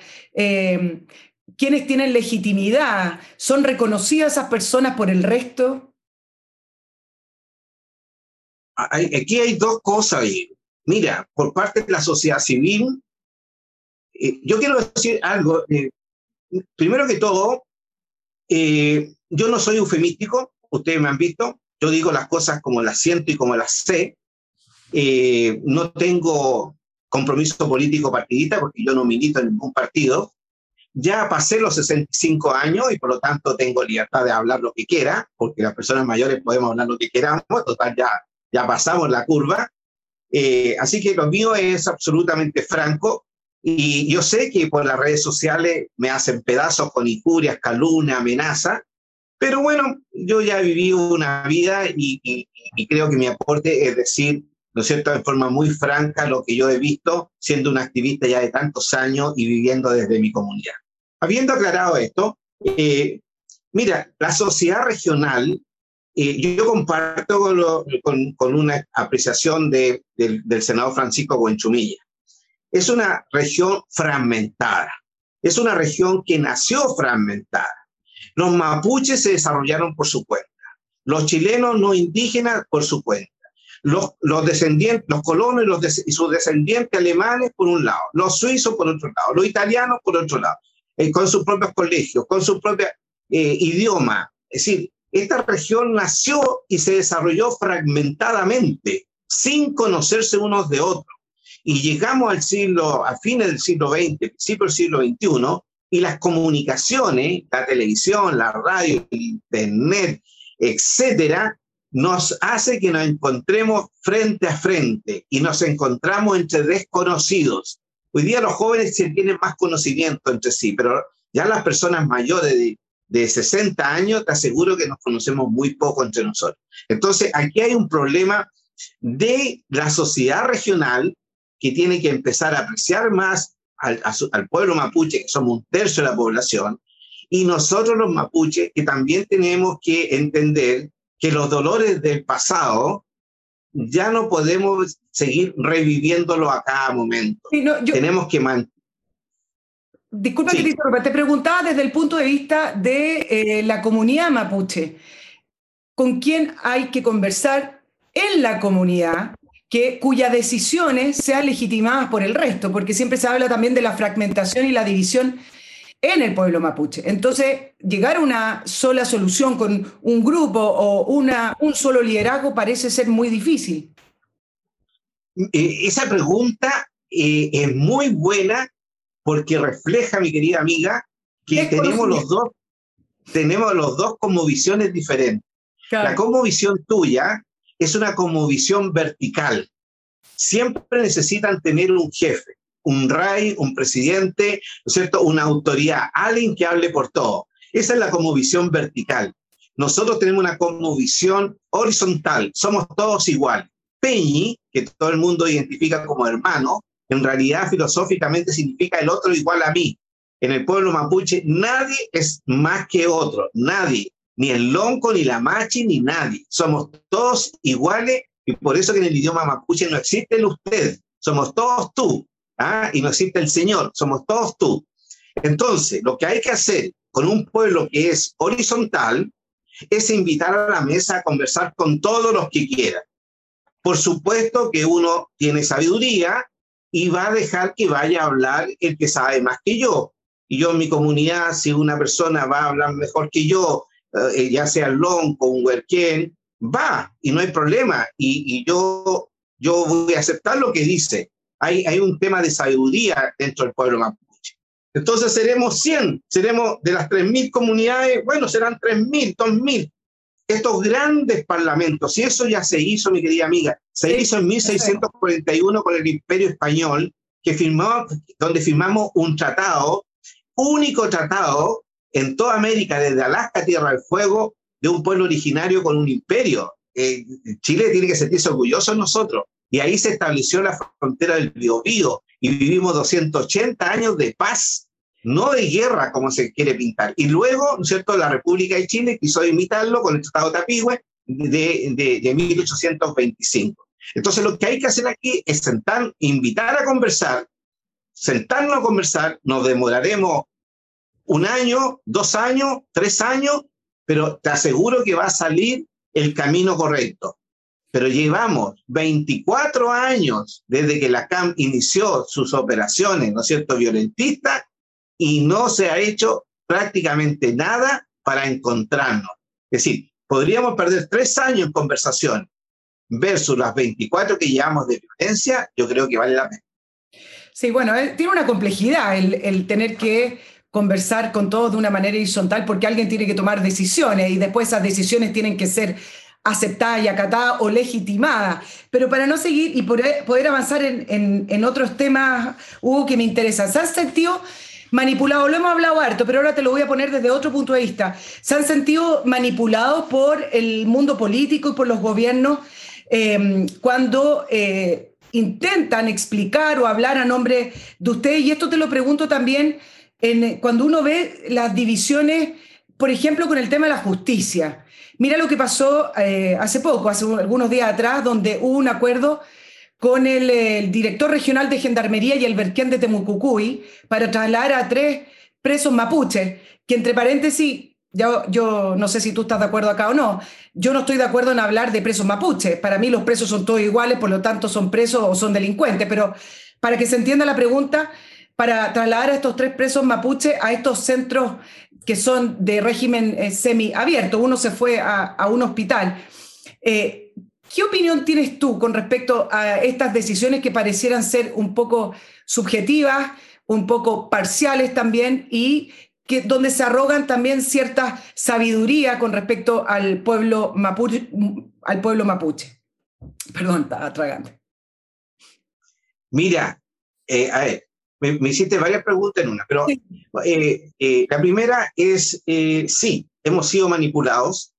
¿Quiénes tienen legitimidad? ¿Son reconocidas esas personas por el resto? aquí hay dos cosas. Mira, por parte de la sociedad civil, eh, yo quiero decir algo. Eh, primero que todo, eh, yo no soy eufemístico, ustedes me han visto, yo digo las cosas como las siento y como las sé. no tengo compromiso político partidista porque yo no milito en ningún partido. Ya pasé los 65 años y por lo tanto tengo libertad de hablar lo que quiera, porque las personas mayores podemos hablar lo que queramos, total ya, ya pasamos la curva. Eh, así que lo mío es absolutamente franco. Y yo sé que por las redes sociales me hacen pedazos con injurias, calumnia, amenaza, pero bueno, yo ya vivido una vida y, y, creo que mi aporte es decir, ¿no es cierto?, de forma muy franca lo que yo he visto siendo un activista ya de tantos años y viviendo desde mi comunidad. Habiendo aclarado esto, eh, mira, la sociedad regional, eh, yo comparto con, una apreciación de, del senador Francisco Buenchumilla. Es una región fragmentada, es una región que nació fragmentada. Los mapuches se desarrollaron por su cuenta, los chilenos no indígenas por su cuenta, los, los descendientes, los colonos y, los y sus descendientes alemanes por un lado, los suizos por otro lado, los italianos por otro lado. Eh, con sus propios colegios, con su propio eh, idioma. Es decir, esta región nació y se desarrolló fragmentadamente, sin conocerse unos de otros. Y llegamos al siglo, a fines del siglo XX, principio del siglo XXI, y las comunicaciones, la televisión, la radio, el internet, etcétera, nos hace que nos encontremos frente a frente y nos encontramos entre desconocidos. Hoy día los jóvenes tienen más conocimiento entre sí, pero ya las personas mayores de, de 60 años, te aseguro que nos conocemos muy poco entre nosotros. Entonces, aquí hay un problema de la sociedad regional que tiene que empezar a apreciar más al, al, pueblo mapuche, que somos un tercio de la población, y nosotros los mapuches, que también tenemos que entender que los dolores del pasado ya no podemos seguir reviviéndolo a cada momento. Tenemos que mantener. Disculpa que te te preguntaba desde el punto de vista de eh, la comunidad mapuche. ¿Con quién hay que conversar en la comunidad que, cuyas decisiones sean legitimadas por el resto? Porque siempre se habla también de la fragmentación y la división en el pueblo mapuche. Entonces, llegar a una sola solución con un grupo o una, un solo liderazgo parece ser muy difícil. Eh, esa pregunta eh, es muy buena porque refleja, mi querida amiga, que tenemos los, dos, tenemos los dos como visiones diferentes. La como visión tuya es una como visión vertical. Siempre necesitan tener un jefe un rey, un presidente, ¿no es cierto? Una autoridad, alguien que hable por todo. Esa es la visión vertical. Nosotros tenemos una visión horizontal, somos todos iguales. Peñi, que todo el mundo identifica como hermano, en realidad filosóficamente significa el otro igual a mí. En el pueblo mapuche nadie es más que otro, nadie, ni el lonco, ni la machi, ni nadie. Somos todos iguales y por eso que en el idioma mapuche no existe el usted, somos todos tú. ¿Ah? y no existe el Señor, somos todos tú. Entonces, lo que hay que hacer con un pueblo que es horizontal es invitar a la mesa a conversar con todos los que quieran. Por supuesto que uno tiene sabiduría y va a dejar que vaya a hablar el que sabe más que yo. Y yo en mi comunidad, si una persona va a hablar mejor que yo, eh, ya sea lonco, un huerquén, va y no hay problema. Y, y yo, yo voy a aceptar lo que dice hay, un tema de sabiduría dentro del pueblo mapuche. Entonces seremos 100, seremos de las 3.000 comunidades, bueno, serán 3.000, 2.000. Estos grandes parlamentos, y eso ya se hizo, mi querida amiga, se hizo en 1641 con el Imperio Español, que firmó, donde firmamos un tratado, único tratado en toda América, desde Alaska, Tierra del Fuego, de un pueblo originario con un imperio. Eh, Chile tiene que sentirse orgulloso de nosotros. Y ahí se estableció la frontera del Biobío y vivimos 280 años de paz, no de guerra como se quiere pintar. Y luego, ¿no es cierto?, la República de Chile quiso imitarlo con el Tratado de Tapigüe de, de, de 1825. Entonces, lo que hay que hacer aquí es sentar, invitar a conversar, sentarnos a conversar, nos demoraremos un año, dos años, tres años, pero te aseguro que va a salir el camino correcto pero llevamos 24 años desde que la CAM inició sus operaciones, ¿no es cierto?, violentistas, y no se ha hecho prácticamente nada para encontrarnos. Es decir, podríamos perder tres años en conversación versus las 24 que llevamos de violencia, yo creo que vale la pena. Sí, bueno, eh, tiene una complejidad el, el tener que conversar con todos de una manera horizontal porque alguien tiene que tomar decisiones y después esas decisiones tienen que ser aceptada y acatada o legitimada. Pero para no seguir y poder, avanzar en, otros temas, Hugo, que me interesan, ¿se han sentido manipulados? Lo hemos hablado harto, pero ahora te lo voy a poner desde otro punto de vista. ¿Se han sentido manipulados por el mundo político y por los gobiernos em, cuando... Eh, intentan explicar o hablar a nombre de usted, y esto te lo pregunto también cuando uno ve las divisiones, por ejemplo, con el tema de la justicia. Mira lo que pasó eh, hace poco, hace algunos días atrás, donde hubo un acuerdo con el, director regional de Gendarmería y el Berquén de Temucucuy para trasladar a tres presos mapuches, que entre paréntesis, yo, yo no sé si tú estás de acuerdo acá o no, yo no estoy de acuerdo en hablar de presos mapuches. Para mí los presos son todos iguales, por lo tanto son presos o son delincuentes, pero para que se entienda la pregunta, para trasladar a estos tres presos mapuches a estos centros que son de régimen eh, semiabierto. Uno se fue a, un hospital. Eh, ¿Qué opinión tienes tú con respecto a estas decisiones que parecieran ser un poco subjetivas, un poco parciales también y que, donde se arrogan también cierta sabiduría con respecto al pueblo mapuche? Al pueblo mapuche? Perdón, está tragante. Mira, eh, a ver, me, hiciste varias preguntas en una, pero eh, eh, la primera es, eh, sí, hemos sido manipulados.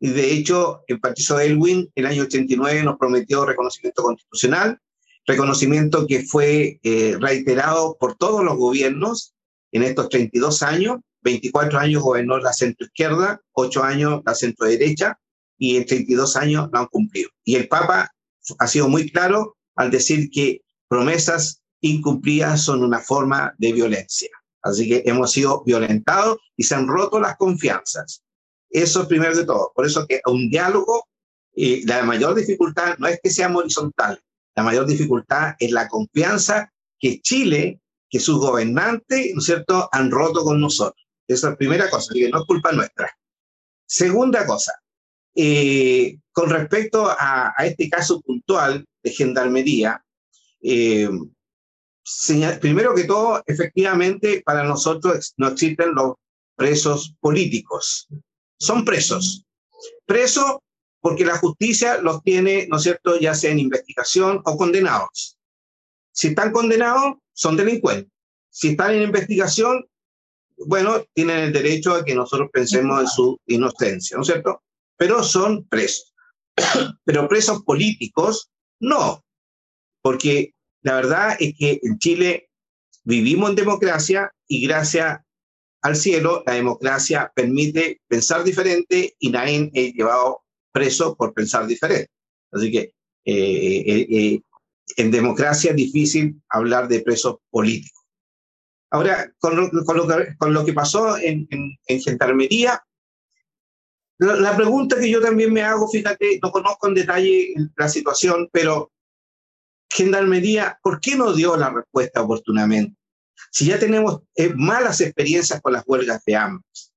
Y de hecho, el partido de Elwin, el año 89, nos prometió reconocimiento constitucional, reconocimiento que fue reiterado por todos los gobiernos en estos 32 años. 24 años gobernó la centroizquierda, 8 años la centroderecha, y en 32 años lo han cumplido. Y el Papa ha sido muy claro al decir que promesas incumplidas son una forma de violencia. Así que hemos sido violentados y se han roto las confianzas. Eso es primero de todo. Por eso que un diálogo, eh, la mayor dificultad no es que sea horizontal, la mayor dificultad es la confianza que Chile, que sus gobernantes, ¿no es cierto?, han roto con nosotros. Esa es la primera cosa, que no es culpa nuestra. Segunda cosa, eh, con respecto a, este caso puntual de gendarmería, eh, primero que todo, efectivamente, para nosotros no existen los presos políticos. Son presos. Presos porque la justicia los tiene, ¿no es cierto?, ya sea en investigación o condenados. Si están condenados, son delincuentes. Si están en investigación, bueno, tienen el derecho a que nosotros pensemos en su inocencia, ¿no es cierto? Pero son presos. Pero presos políticos, no. Porque la verdad es que en Chile vivimos en democracia y gracias al cielo la democracia permite pensar diferente y nadie es llevado preso por pensar diferente. Así que eh, eh, eh, en democracia es difícil hablar de presos políticos. Ahora, con lo, que, pasó en, en, Gendarmería, la, la, pregunta que yo también me hago, fíjate, no conozco en detalle la situación, pero Gendarmería, ¿por qué no dio la respuesta oportunamente? Si ya tenemos eh, malas experiencias con las huelgas de ambos,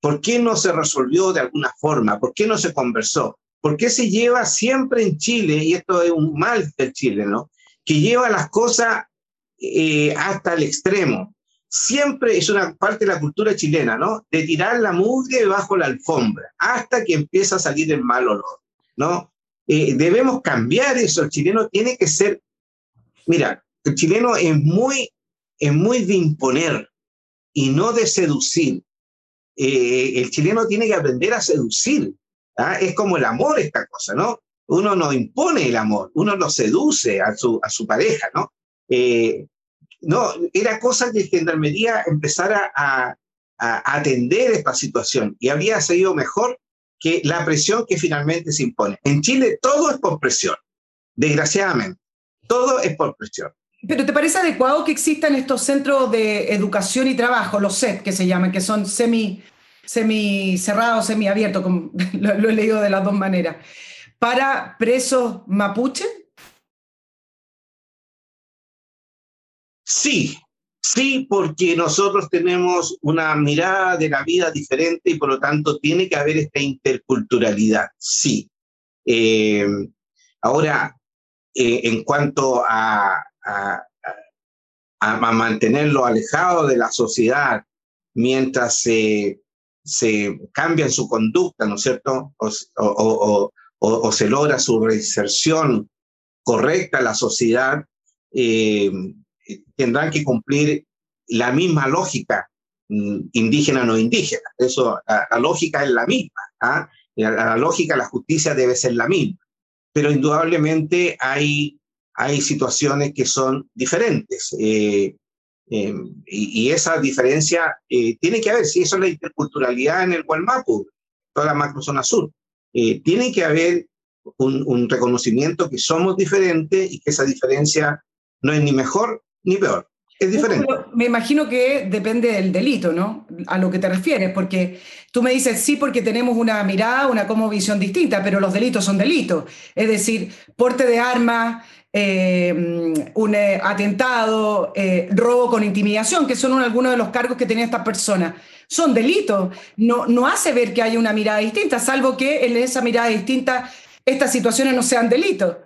¿por qué no se resolvió de alguna forma? ¿Por qué no se conversó? ¿Por qué se lleva siempre en Chile, y esto es un mal del Chile, ¿no? Que lleva las cosas eh, hasta el extremo. Siempre es una parte de la cultura chilena, ¿no? De tirar la mugre bajo la alfombra hasta que empieza a salir el mal olor, ¿no? Eh, debemos cambiar eso. El chileno tiene que ser, mira, el chileno es muy, es muy de imponer y no de seducir. Eh, el chileno tiene que aprender a seducir. ¿ah? Es como el amor esta cosa, ¿no? Uno no impone el amor, uno lo seduce a su, a su pareja, ¿no? Eh, no, era cosa que Gendarmería empezara a, a atender esta situación y habría sido mejor que la presión que finalmente se impone. En Chile todo es por presión, desgraciadamente, todo es por presión. Pero ¿te parece adecuado que existan estos centros de educación y trabajo, los CET que se llaman, que son semi, semi cerrados, semi abiertos, como lo, lo he leído de las dos maneras, para presos mapuche? Sí, Sí, porque nosotros tenemos una mirada de la vida diferente y por lo tanto tiene que haber esta interculturalidad, sí. Eh, ahora, eh, en cuanto a, a, mantenerlo alejado de la sociedad mientras se, se cambia su conducta, ¿no es cierto? O, se logra su reinserción correcta a la sociedad, eh, tendrán que cumplir la misma lógica mm, indígena no indígena. Eso, la, lógica es la misma. ¿ah? La, lógica, la justicia debe ser la misma. Pero indudablemente hay, hay situaciones que son diferentes. Eh, em, y, esa diferencia eh, tiene que haber, si eso es la interculturalidad en el Gualmapu, toda la macrozona sur, eh, tiene que haber un, un reconocimiento que somos diferentes y que esa diferencia no es ni mejor ni peor. Es diferente. me imagino que depende del delito, ¿no? A lo que te refieres, porque tú me dices sí porque tenemos una mirada, una como visión distinta, pero los delitos son delitos. Es decir, porte de armas, eh, un eh, atentado, eh, robo con intimidación, que son algunos de los cargos que tenía esta persona. Son delitos. No, no hace ver que haya una mirada distinta, salvo que en esa mirada distinta estas situaciones no sean delitos.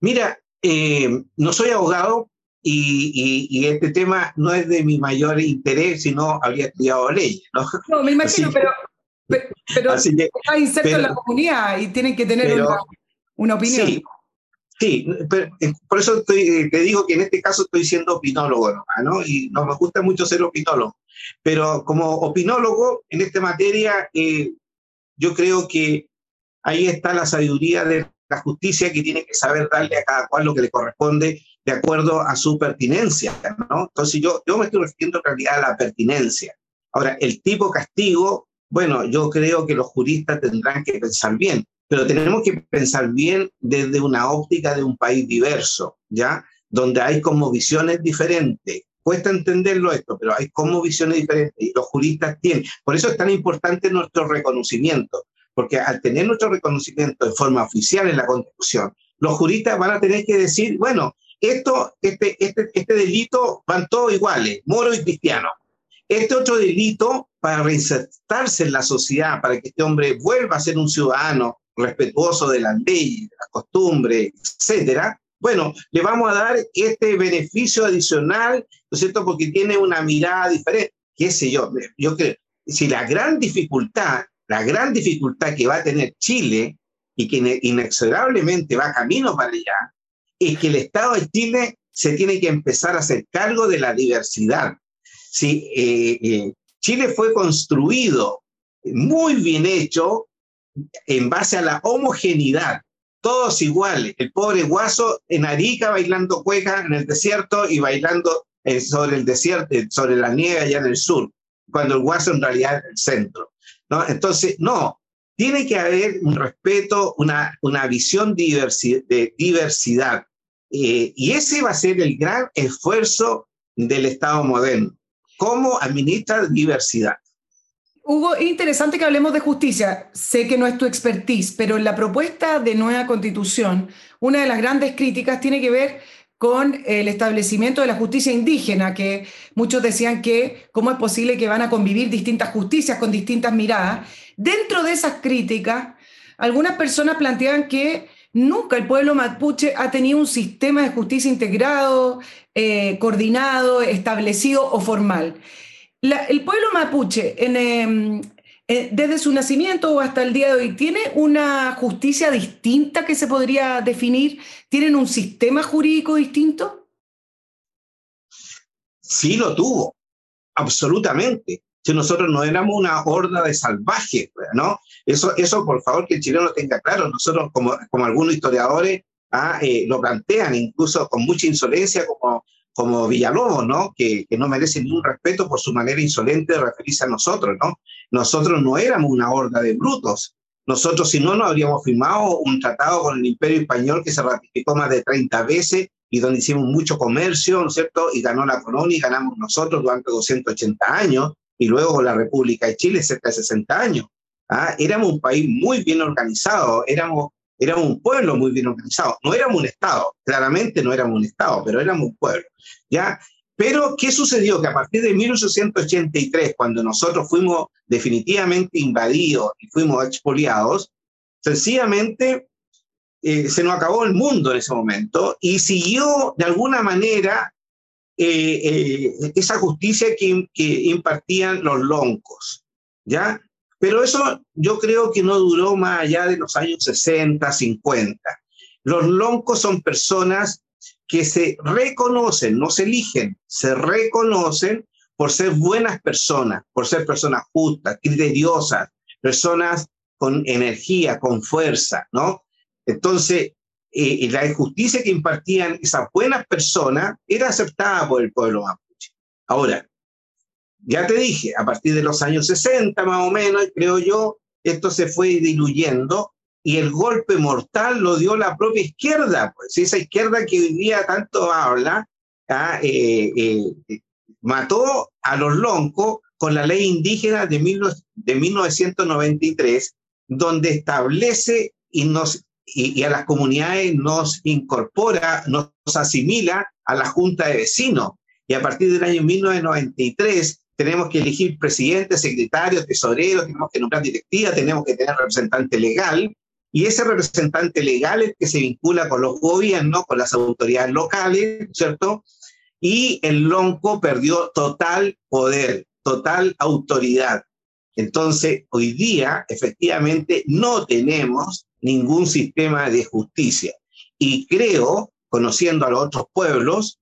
Mira, eh, no soy abogado y, este tema no es de mi mayor interés, sino habría estudiado leyes. ¿no? no, me imagino, pero, pero, está inserto en la comunidad y tienen que tener una, opinión. Sí, sí eh, por eso eh, te digo que en este caso estoy siendo opinólogo, ¿no? Y no me gusta mucho ser opinólogo, pero como opinólogo en esta materia, yo creo que ahí está la sabiduría de la justicia que tiene que saber darle a cada cual lo que le corresponde de acuerdo a su pertinencia, ¿no? Entonces yo, yo me estoy refiriendo en realidad a la pertinencia. Ahora, el tipo castigo, bueno, yo creo que los juristas tendrán que pensar bien. pero tenemos que pensar bien desde una óptica de un país diverso, ¿ya? Donde hay como visiones diferentes. Cuesta entenderlo esto, pero hay como visiones diferentes y los juristas tienen. Por eso es tan importante nuestro reconocimiento, porque al tener nuestro reconocimiento de forma oficial en la Constitución, los juristas van a tener que decir, bueno, esto, este, este, este delito van todos iguales, moro y cristiano. Este otro delito, para reinsertarse en la sociedad, para que este hombre vuelva a ser un ciudadano respetuoso de las leyes, de las costumbres, etcétera, bueno, le vamos a dar este beneficio adicional, ¿no es cierto? Porque tiene una mirada diferente. ¿Qué sé yo? Yo creo, si la gran dificultad, la gran dificultad que va a tener Chile y que inexorablemente va camino para allá, es que el Estado de Chile se tiene que empezar a hacer cargo de la diversidad. Si eh, eh, Chile fue construido muy bien hecho en base a la homogeneidad, todos iguales. El pobre guaso en Arica bailando cueca en el desierto y bailando eh, sobre el desierto, sobre la nieve allá en el sur, cuando el guaso en realidad es el centro. Entonces, no, tiene que haber un respeto, una, una visión de diversidad. Eh, y ese va a ser el gran esfuerzo del Estado moderno. ¿Cómo administra diversidad? Hugo, es interesante que hablemos de justicia. Sé que no es tu expertise, pero en la propuesta de nueva constitución, una de las grandes críticas tiene que ver con el establecimiento de la justicia indígena, que muchos decían que cómo es posible que van a convivir distintas justicias con distintas miradas. Dentro de esas críticas, algunas personas plantean que nunca el pueblo mapuche ha tenido un sistema de justicia integrado, eh, coordinado, establecido o formal el pueblo mapuche, em, eh, desde su nacimiento hasta el día de hoy, ¿tiene una justicia distinta que se podría definir? ¿Tienen un sistema jurídico distinto? Sí, lo tuvo, absolutamente. Si nosotros no éramos una horda de salvajes, ¿no? Eso, eso por favor, que el chileno tenga claro. Nosotros, como, como algunos historiadores ah, eh, lo plantean, incluso con mucha insolencia, como como Villalobos, ¿no? Que, que, no merece ningún respeto por su manera insolente de referirse a nosotros, ¿no? Nosotros no éramos una horda de brutos. Nosotros, si no, no habríamos firmado un tratado con el Imperio Español que se ratificó más de 30 veces y donde hicimos mucho comercio, ¿no es cierto? Y ganó la colonia y ganamos nosotros durante 280 años y luego la República de Chile cerca de 60 años. ¿ah? Éramos un país muy bien organizado, éramos éramos un pueblo muy bien organizado. No éramos un Estado, claramente no éramos un Estado, pero éramos un pueblo. ¿ya? Pero, ¿qué sucedió? Que a partir de 1883, cuando nosotros fuimos definitivamente invadidos y fuimos expoliados, sencillamente eh, se nos acabó el mundo en ese momento y siguió de alguna manera eh, eh, esa justicia que, que, impartían los loncos, ¿ya? Pero eso yo creo que no duró más allá de los años 60, 50. Los loncos son personas que se reconocen, no se eligen, se reconocen por ser buenas personas, por ser personas justas, criteriosas, personas con energía, con fuerza, ¿no? Entonces, eh, la injusticia que impartían esas buenas personas era aceptada por el pueblo mapuche. Ahora, ya te dije, a partir de los años 60 más o menos, creo yo, esto se fue diluyendo y el golpe mortal lo dio la propia izquierda, pues esa izquierda que hoy día tanto habla, ¿ah? eh, eh, mató a los loncos con la ley indígena de, de 1993, donde establece y, nos, y, a las comunidades nos incorpora, nos asimila a la Junta de Vecinos. Y a partir del año 1993 tenemos que elegir presidente, secretario, tesorero, tenemos que nombrar directiva, tenemos que tener representante legal, y ese representante legal es que se vincula con los gobiernos, con las autoridades locales, ¿cierto? Y el Lonco perdió total poder, total autoridad. Entonces, hoy día, efectivamente, no tenemos ningún sistema de justicia. Y creo, conociendo a los otros pueblos,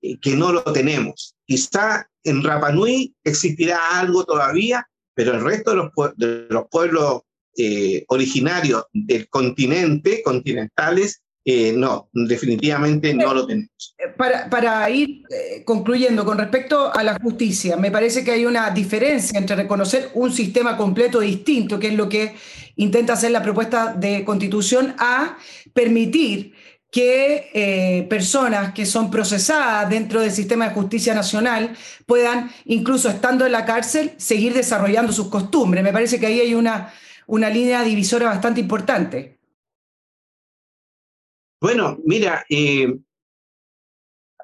que no lo tenemos. Quizá en Rapanui existirá algo todavía, pero el resto de los, de los pueblos eh, originarios del continente, continentales, eh, no, definitivamente no lo tenemos. Para, para ir concluyendo, con respecto a la justicia, me parece que hay una diferencia entre reconocer un sistema completo distinto, que es lo que intenta hacer la propuesta de constitución a permitir que eh, personas que son procesadas dentro del sistema de justicia nacional puedan, incluso estando en la cárcel, seguir desarrollando sus costumbres. Me parece que ahí hay una, una línea divisora bastante importante. Bueno, mira, eh,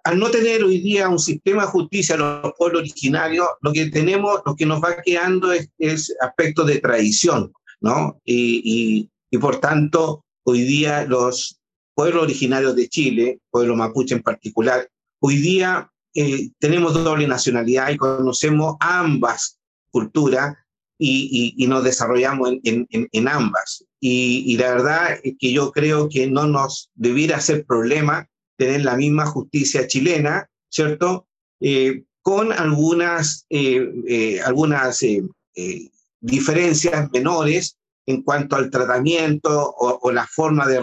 al no tener hoy día un sistema de justicia en los pueblos originarios, lo que tenemos, lo que nos va quedando es, es aspectos de tradición, ¿no? Y, y, por tanto, hoy día los pueblos originarios de Chile, pueblo mapuche en particular, hoy día eh, tenemos doble nacionalidad y conocemos ambas culturas y, y, nos desarrollamos en, en, en ambas. Y, y, la verdad es que yo creo que no nos debiera hacer problema tener la misma justicia chilena, ¿cierto? Eh, con algunas, eh, eh, algunas diferencias menores en cuanto al tratamiento o, o, la forma de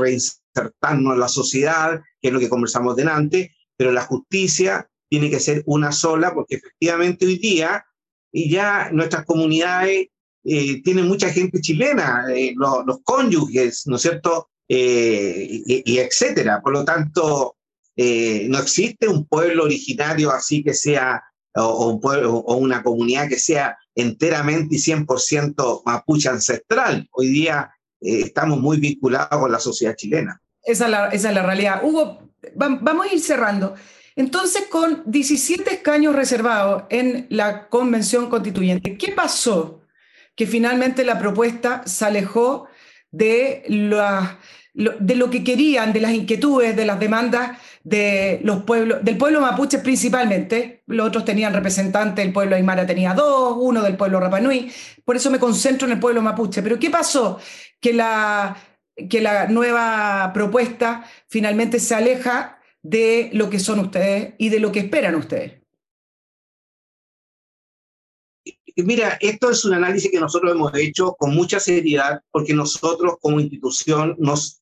reinsertarnos en la sociedad, que es lo que conversamos delante, pero la justicia tiene que ser una sola, porque efectivamente hoy día y ya nuestras comunidades eh, tienen mucha gente chilena, eh, los, cónyuges, ¿no es cierto? Eh, y, etcétera. Por lo tanto, no existe un pueblo originario así que sea, o, o, un o una comunidad que sea enteramente y 100% mapuche ancestral. Hoy día estamos muy vinculados con la sociedad chilena. Esa es la, esa es la realidad. Hugo, vamos a ir cerrando. Entonces, con 17 escaños reservados en la convención constituyente, ¿qué pasó? Que finalmente la propuesta se alejó de, la, de lo que querían, de las inquietudes, de las demandas de los pueblos, del pueblo mapuche principalmente. Los otros tenían representantes, el pueblo aymara tenía dos, uno del pueblo rapanui. Por eso me concentro en el pueblo mapuche. Pero ¿qué pasó? Que la, que la nueva propuesta finalmente se aleja de lo que son ustedes y de lo que esperan ustedes? Mira, esto es un análisis que nosotros hemos hecho con mucha seriedad porque nosotros como institución nos,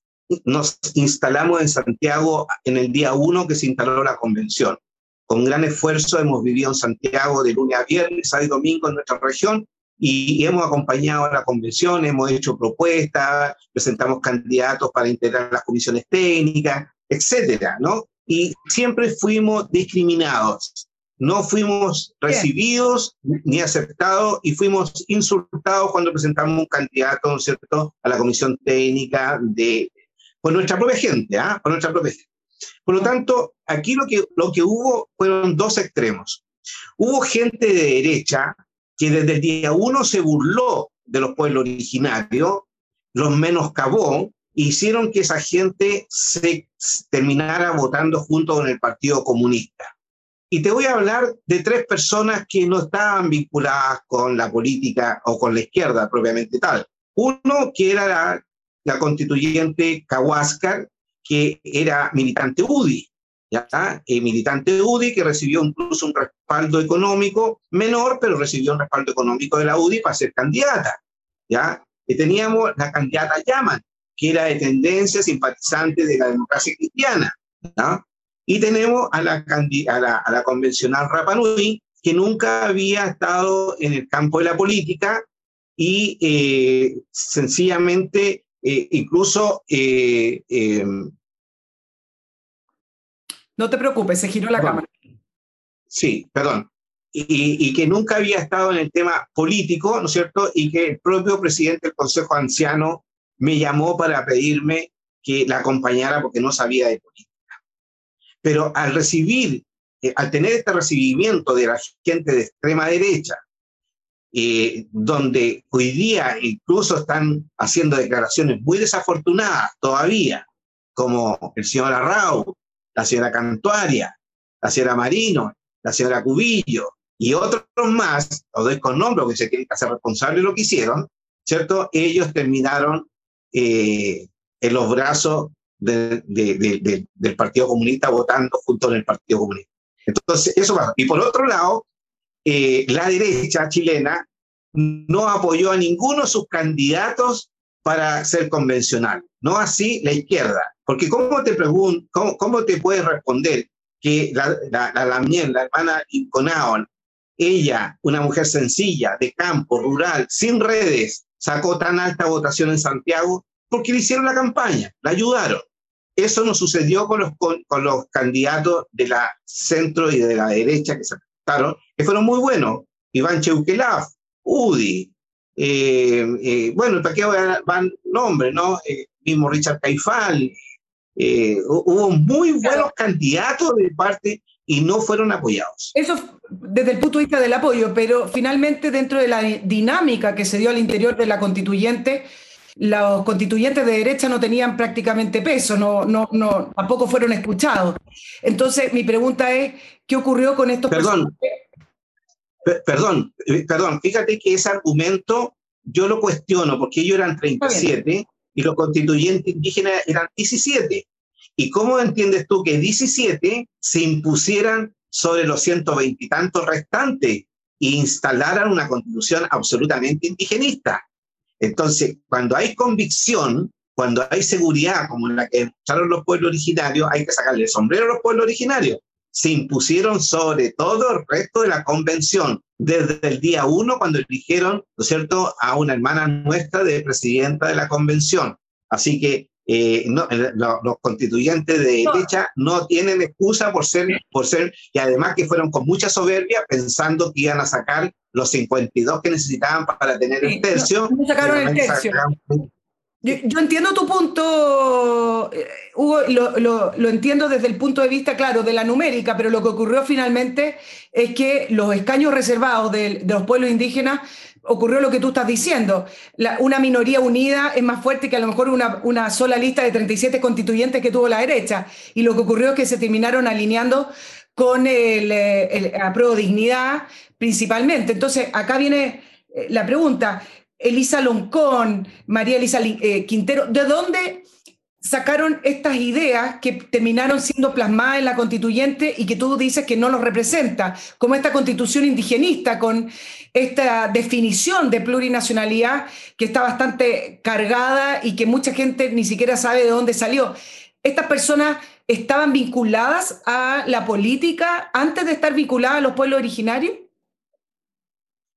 instalamos en Santiago en el día uno que se instaló la convención. Con gran esfuerzo hemos vivido en Santiago de lunes a viernes, sábado y domingo en nuestra región y, y hemos acompañado a la convención, hemos hecho propuestas, presentamos candidatos para integrar las comisiones técnicas, etcétera, ¿no? Y siempre fuimos discriminados, no fuimos recibidos Bien. ni aceptados y fuimos insultados cuando presentamos un candidato, ¿no es cierto?, a la comisión técnica de, por nuestra propia gente, ¿ah? Por nuestra propia gente. Por lo tanto, aquí lo que, lo que hubo fueron dos extremos. Hubo gente de derecha que desde el día uno se burló de los pueblos originarios, los menoscabó, hicieron que esa gente se terminara votando junto con el Partido Comunista. Y te voy a hablar de tres personas que no estaban vinculadas con la política o con la izquierda propiamente tal. Uno que era la, la constituyente Kawascar, que era militante UDI, ¿ya? Eh, militante UDI que recibió incluso un respaldo económico menor, pero recibió un respaldo económico de la UDI para ser candidata. ¿ya? Y teníamos la candidata Yaman, que era de tendencia simpatizante de la democracia cristiana. ¿no? Y tenemos a la, a la, a la convencional Rapanui, que nunca había estado en el campo de la política y eh, sencillamente eh, incluso... Eh, no te preocupes, se giró la cámara. Sí, perdón. Y, y, que nunca había estado en el tema político, ¿no es cierto? Y que el propio presidente del Consejo Anciano me llamó para pedirme que la acompañara porque no sabía de política. Pero al recibir, eh, al tener este recibimiento de la gente de extrema derecha, eh, donde hoy día incluso están haciendo declaraciones muy desafortunadas todavía, como el señor Arrau, la señora Cantuaria, la señora Marino, la señora Cubillo y otros más, todos con nombres que se quieren hacer responsables de lo que hicieron, ¿cierto? Ellos terminaron eh, en los brazos de, de, de, del Partido Comunista votando junto con el Partido Comunista. Entonces, eso pasa. Y por otro lado, eh, la derecha chilena no apoyó a ninguno de sus candidatos para ser convencional, no así la izquierda. Porque ¿cómo te, cómo te puedes responder que la, la, la, la, la hermana Inconaon, ella, una mujer sencilla, de campo, rural, sin redes, sacó tan alta votación en Santiago? Porque le hicieron la campaña, la ayudaron. Eso no sucedió con los, con, los candidatos de la centro y de la derecha que se presentaron, que fueron muy buenos. Iván Cheuquelaf, UDI, eh, eh, bueno, ¿para qué van nombres, no? Eh, mismo Richard Caifán. hubo muy buenos candidatos de parte y no fueron apoyados. Eso desde el punto de vista del apoyo, pero finalmente dentro de la dinámica que se dio al interior de la constituyente, los constituyentes de derecha no tenían prácticamente peso, no, no, no, tampoco fueron escuchados. Entonces, mi pregunta es, ¿qué ocurrió con estos Perdón, perdón, eh, perdón, fíjate que ese argumento yo lo cuestiono porque ellos eran 37 y los constituyentes indígenas eran 17. ¿Y cómo entiendes tú que 17 se impusieran sobre los 120 y tantos restantes e instalaran una constitución absolutamente indigenista? Entonces, cuando hay convicción, cuando hay seguridad como la que mostraron los pueblos originarios, hay que sacarle el sombrero a los pueblos originarios. Se impusieron sobre todo el resto de la convención, desde el día uno, cuando eligieron, ¿no es cierto?, a una hermana nuestra de presidenta de la convención. Así que eh, no, los constituyentes de derecha no tienen excusa por ser, por ser, y además que fueron con mucha soberbia pensando que iban a sacar los 52 que necesitaban para tener el tercio. No sacaron el tercio. Yo, entiendo tu punto, eh, Hugo, lo, lo, lo, entiendo desde el punto de vista, claro, de la numérica, pero lo que ocurrió finalmente es que los escaños reservados de, de los pueblos indígenas ocurrió lo que tú estás diciendo. una minoría unida es más fuerte que a lo mejor una, una, sola lista de 37 constituyentes que tuvo la derecha. Y lo que ocurrió es que se terminaron alineando con el, el, el dignidad principalmente. Entonces, acá viene eh, la pregunta. Elisa Loncón, María Elisa eh, Quintero, ¿de dónde sacaron estas ideas que terminaron siendo plasmadas en la constituyente y que tú dices que no los representa, como esta constitución indigenista con esta definición de plurinacionalidad que está bastante cargada y que mucha gente ni siquiera sabe de dónde salió. ¿Estas personas estaban vinculadas a la política antes de estar vinculadas a los pueblos originarios?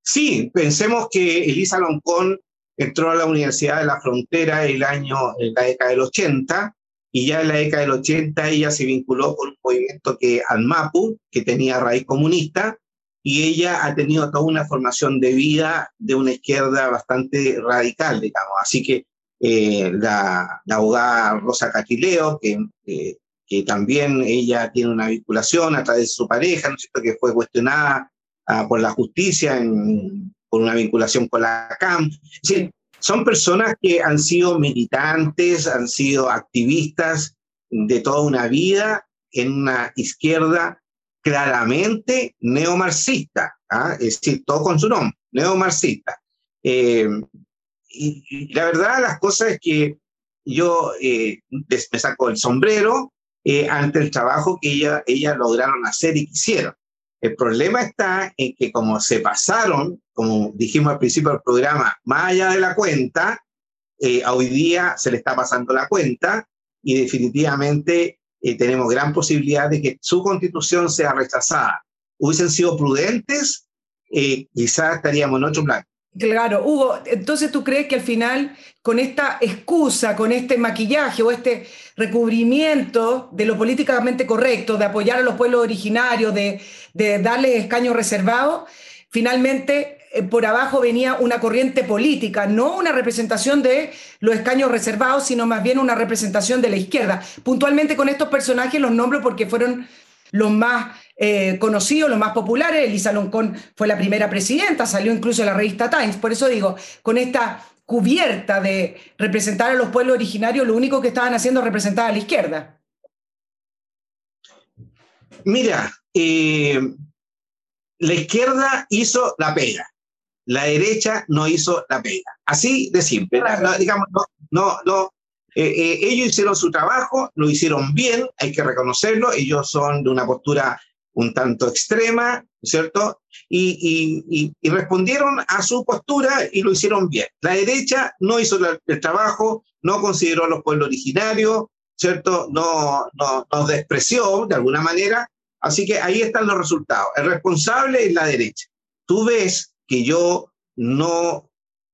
Sí, pensemos que Elisa Loncón entró a la Universidad de la Frontera el año, en la década del 80, y ya en la década del 80 ella se vinculó con un movimiento que ANMAPU, que tenía raíz comunista, y ella ha tenido toda una formación de vida de una izquierda bastante radical, digamos. Así que eh, la, abogada Rosa Caquileo, que, que también ella tiene una vinculación a través de su pareja, ¿no es cierto?, que fue cuestionada ah, por la justicia en, por una vinculación con la CAM. Sí, son personas que han sido militantes, han sido activistas de toda una vida en una izquierda claramente neomarxista, ¿ah? es decir, todo con su nombre, neomarxista. Eh, y, la verdad, las cosas es que yo eh, me saco el sombrero eh, ante el trabajo que ella, ellas lograron hacer y quisieron. El problema está en que como se pasaron, como dijimos al principio del programa, más allá de la cuenta, eh, hoy día se le está pasando la cuenta y definitivamente eh, tenemos gran posibilidad de que su constitución sea rechazada. Hubiesen sido prudentes, eh, quizás estaríamos en otro plan. Claro, Hugo, entonces tú crees que al final, con esta excusa, con este maquillaje o este recubrimiento de lo políticamente correcto, de apoyar a los pueblos originarios, de, de darle escaños reservados, finalmente por abajo venía una corriente política, no una representación de los escaños reservados, sino más bien una representación de la izquierda. Puntualmente con estos personajes los nombro porque fueron los más eh, conocidos, los más populares. Elisa Loncón fue la primera presidenta, salió incluso en la revista Times. Por eso digo, con esta cubierta de representar a los pueblos originarios, lo único que estaban haciendo es representar a la izquierda. Mira, eh, la izquierda hizo la pega, la derecha no hizo la pega. Así de simple. digamos, no, no, no eh, ellos hicieron su trabajo, lo hicieron bien, hay que reconocerlo, ellos son de una postura un tanto extrema, ¿cierto? Y, respondieron a su postura y lo hicieron bien. La derecha no hizo el trabajo, no consideró a los pueblos originarios, ¿cierto? No, no, nos despreció de alguna manera. Así que ahí están los resultados. El responsable es la derecha. Tú ves que yo no,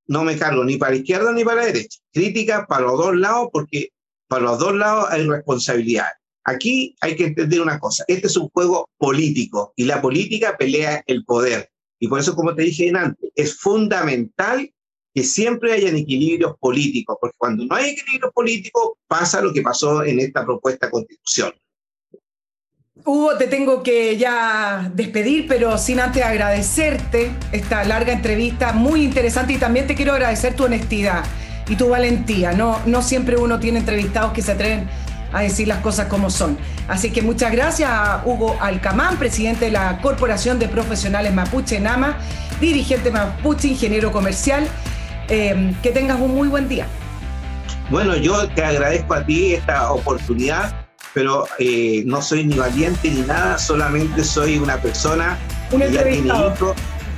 no me cargo ni para la izquierda ni para la derecha. Crítica para los dos lados porque para los dos lados hay responsabilidad. Aquí hay que entender una cosa, este es un juego político y la política pelea el poder. Y por eso, como te dije antes, es fundamental que siempre hayan equilibrios políticos, porque cuando no hay equilibrio político pasa lo que pasó en esta propuesta de constitución. Hugo, te tengo que ya despedir, pero sin antes agradecerte esta larga entrevista, muy interesante, y también te quiero agradecer tu honestidad y tu valentía. No, no siempre uno tiene entrevistados que se atreven a decir las cosas como son. Así que muchas gracias a Hugo Alcamán, presidente de la Corporación de Profesionales Mapuche Nama, dirigente Mapuche, ingeniero comercial. Eh, que tengas un muy buen día. Bueno, yo te agradezco a ti esta oportunidad, pero eh, no soy ni valiente ni nada, solamente soy una persona que ya tiene hijos,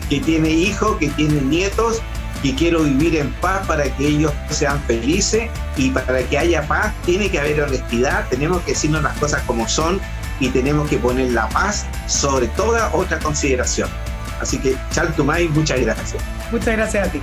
que tiene hijos, que tiene nietos y quiero vivir en paz para que ellos sean felices y para que haya paz tiene que haber honestidad, tenemos que decirnos las cosas como son y tenemos que poner la paz sobre toda otra consideración. Así que, Chaltumay, muchas gracias. Muchas gracias a ti.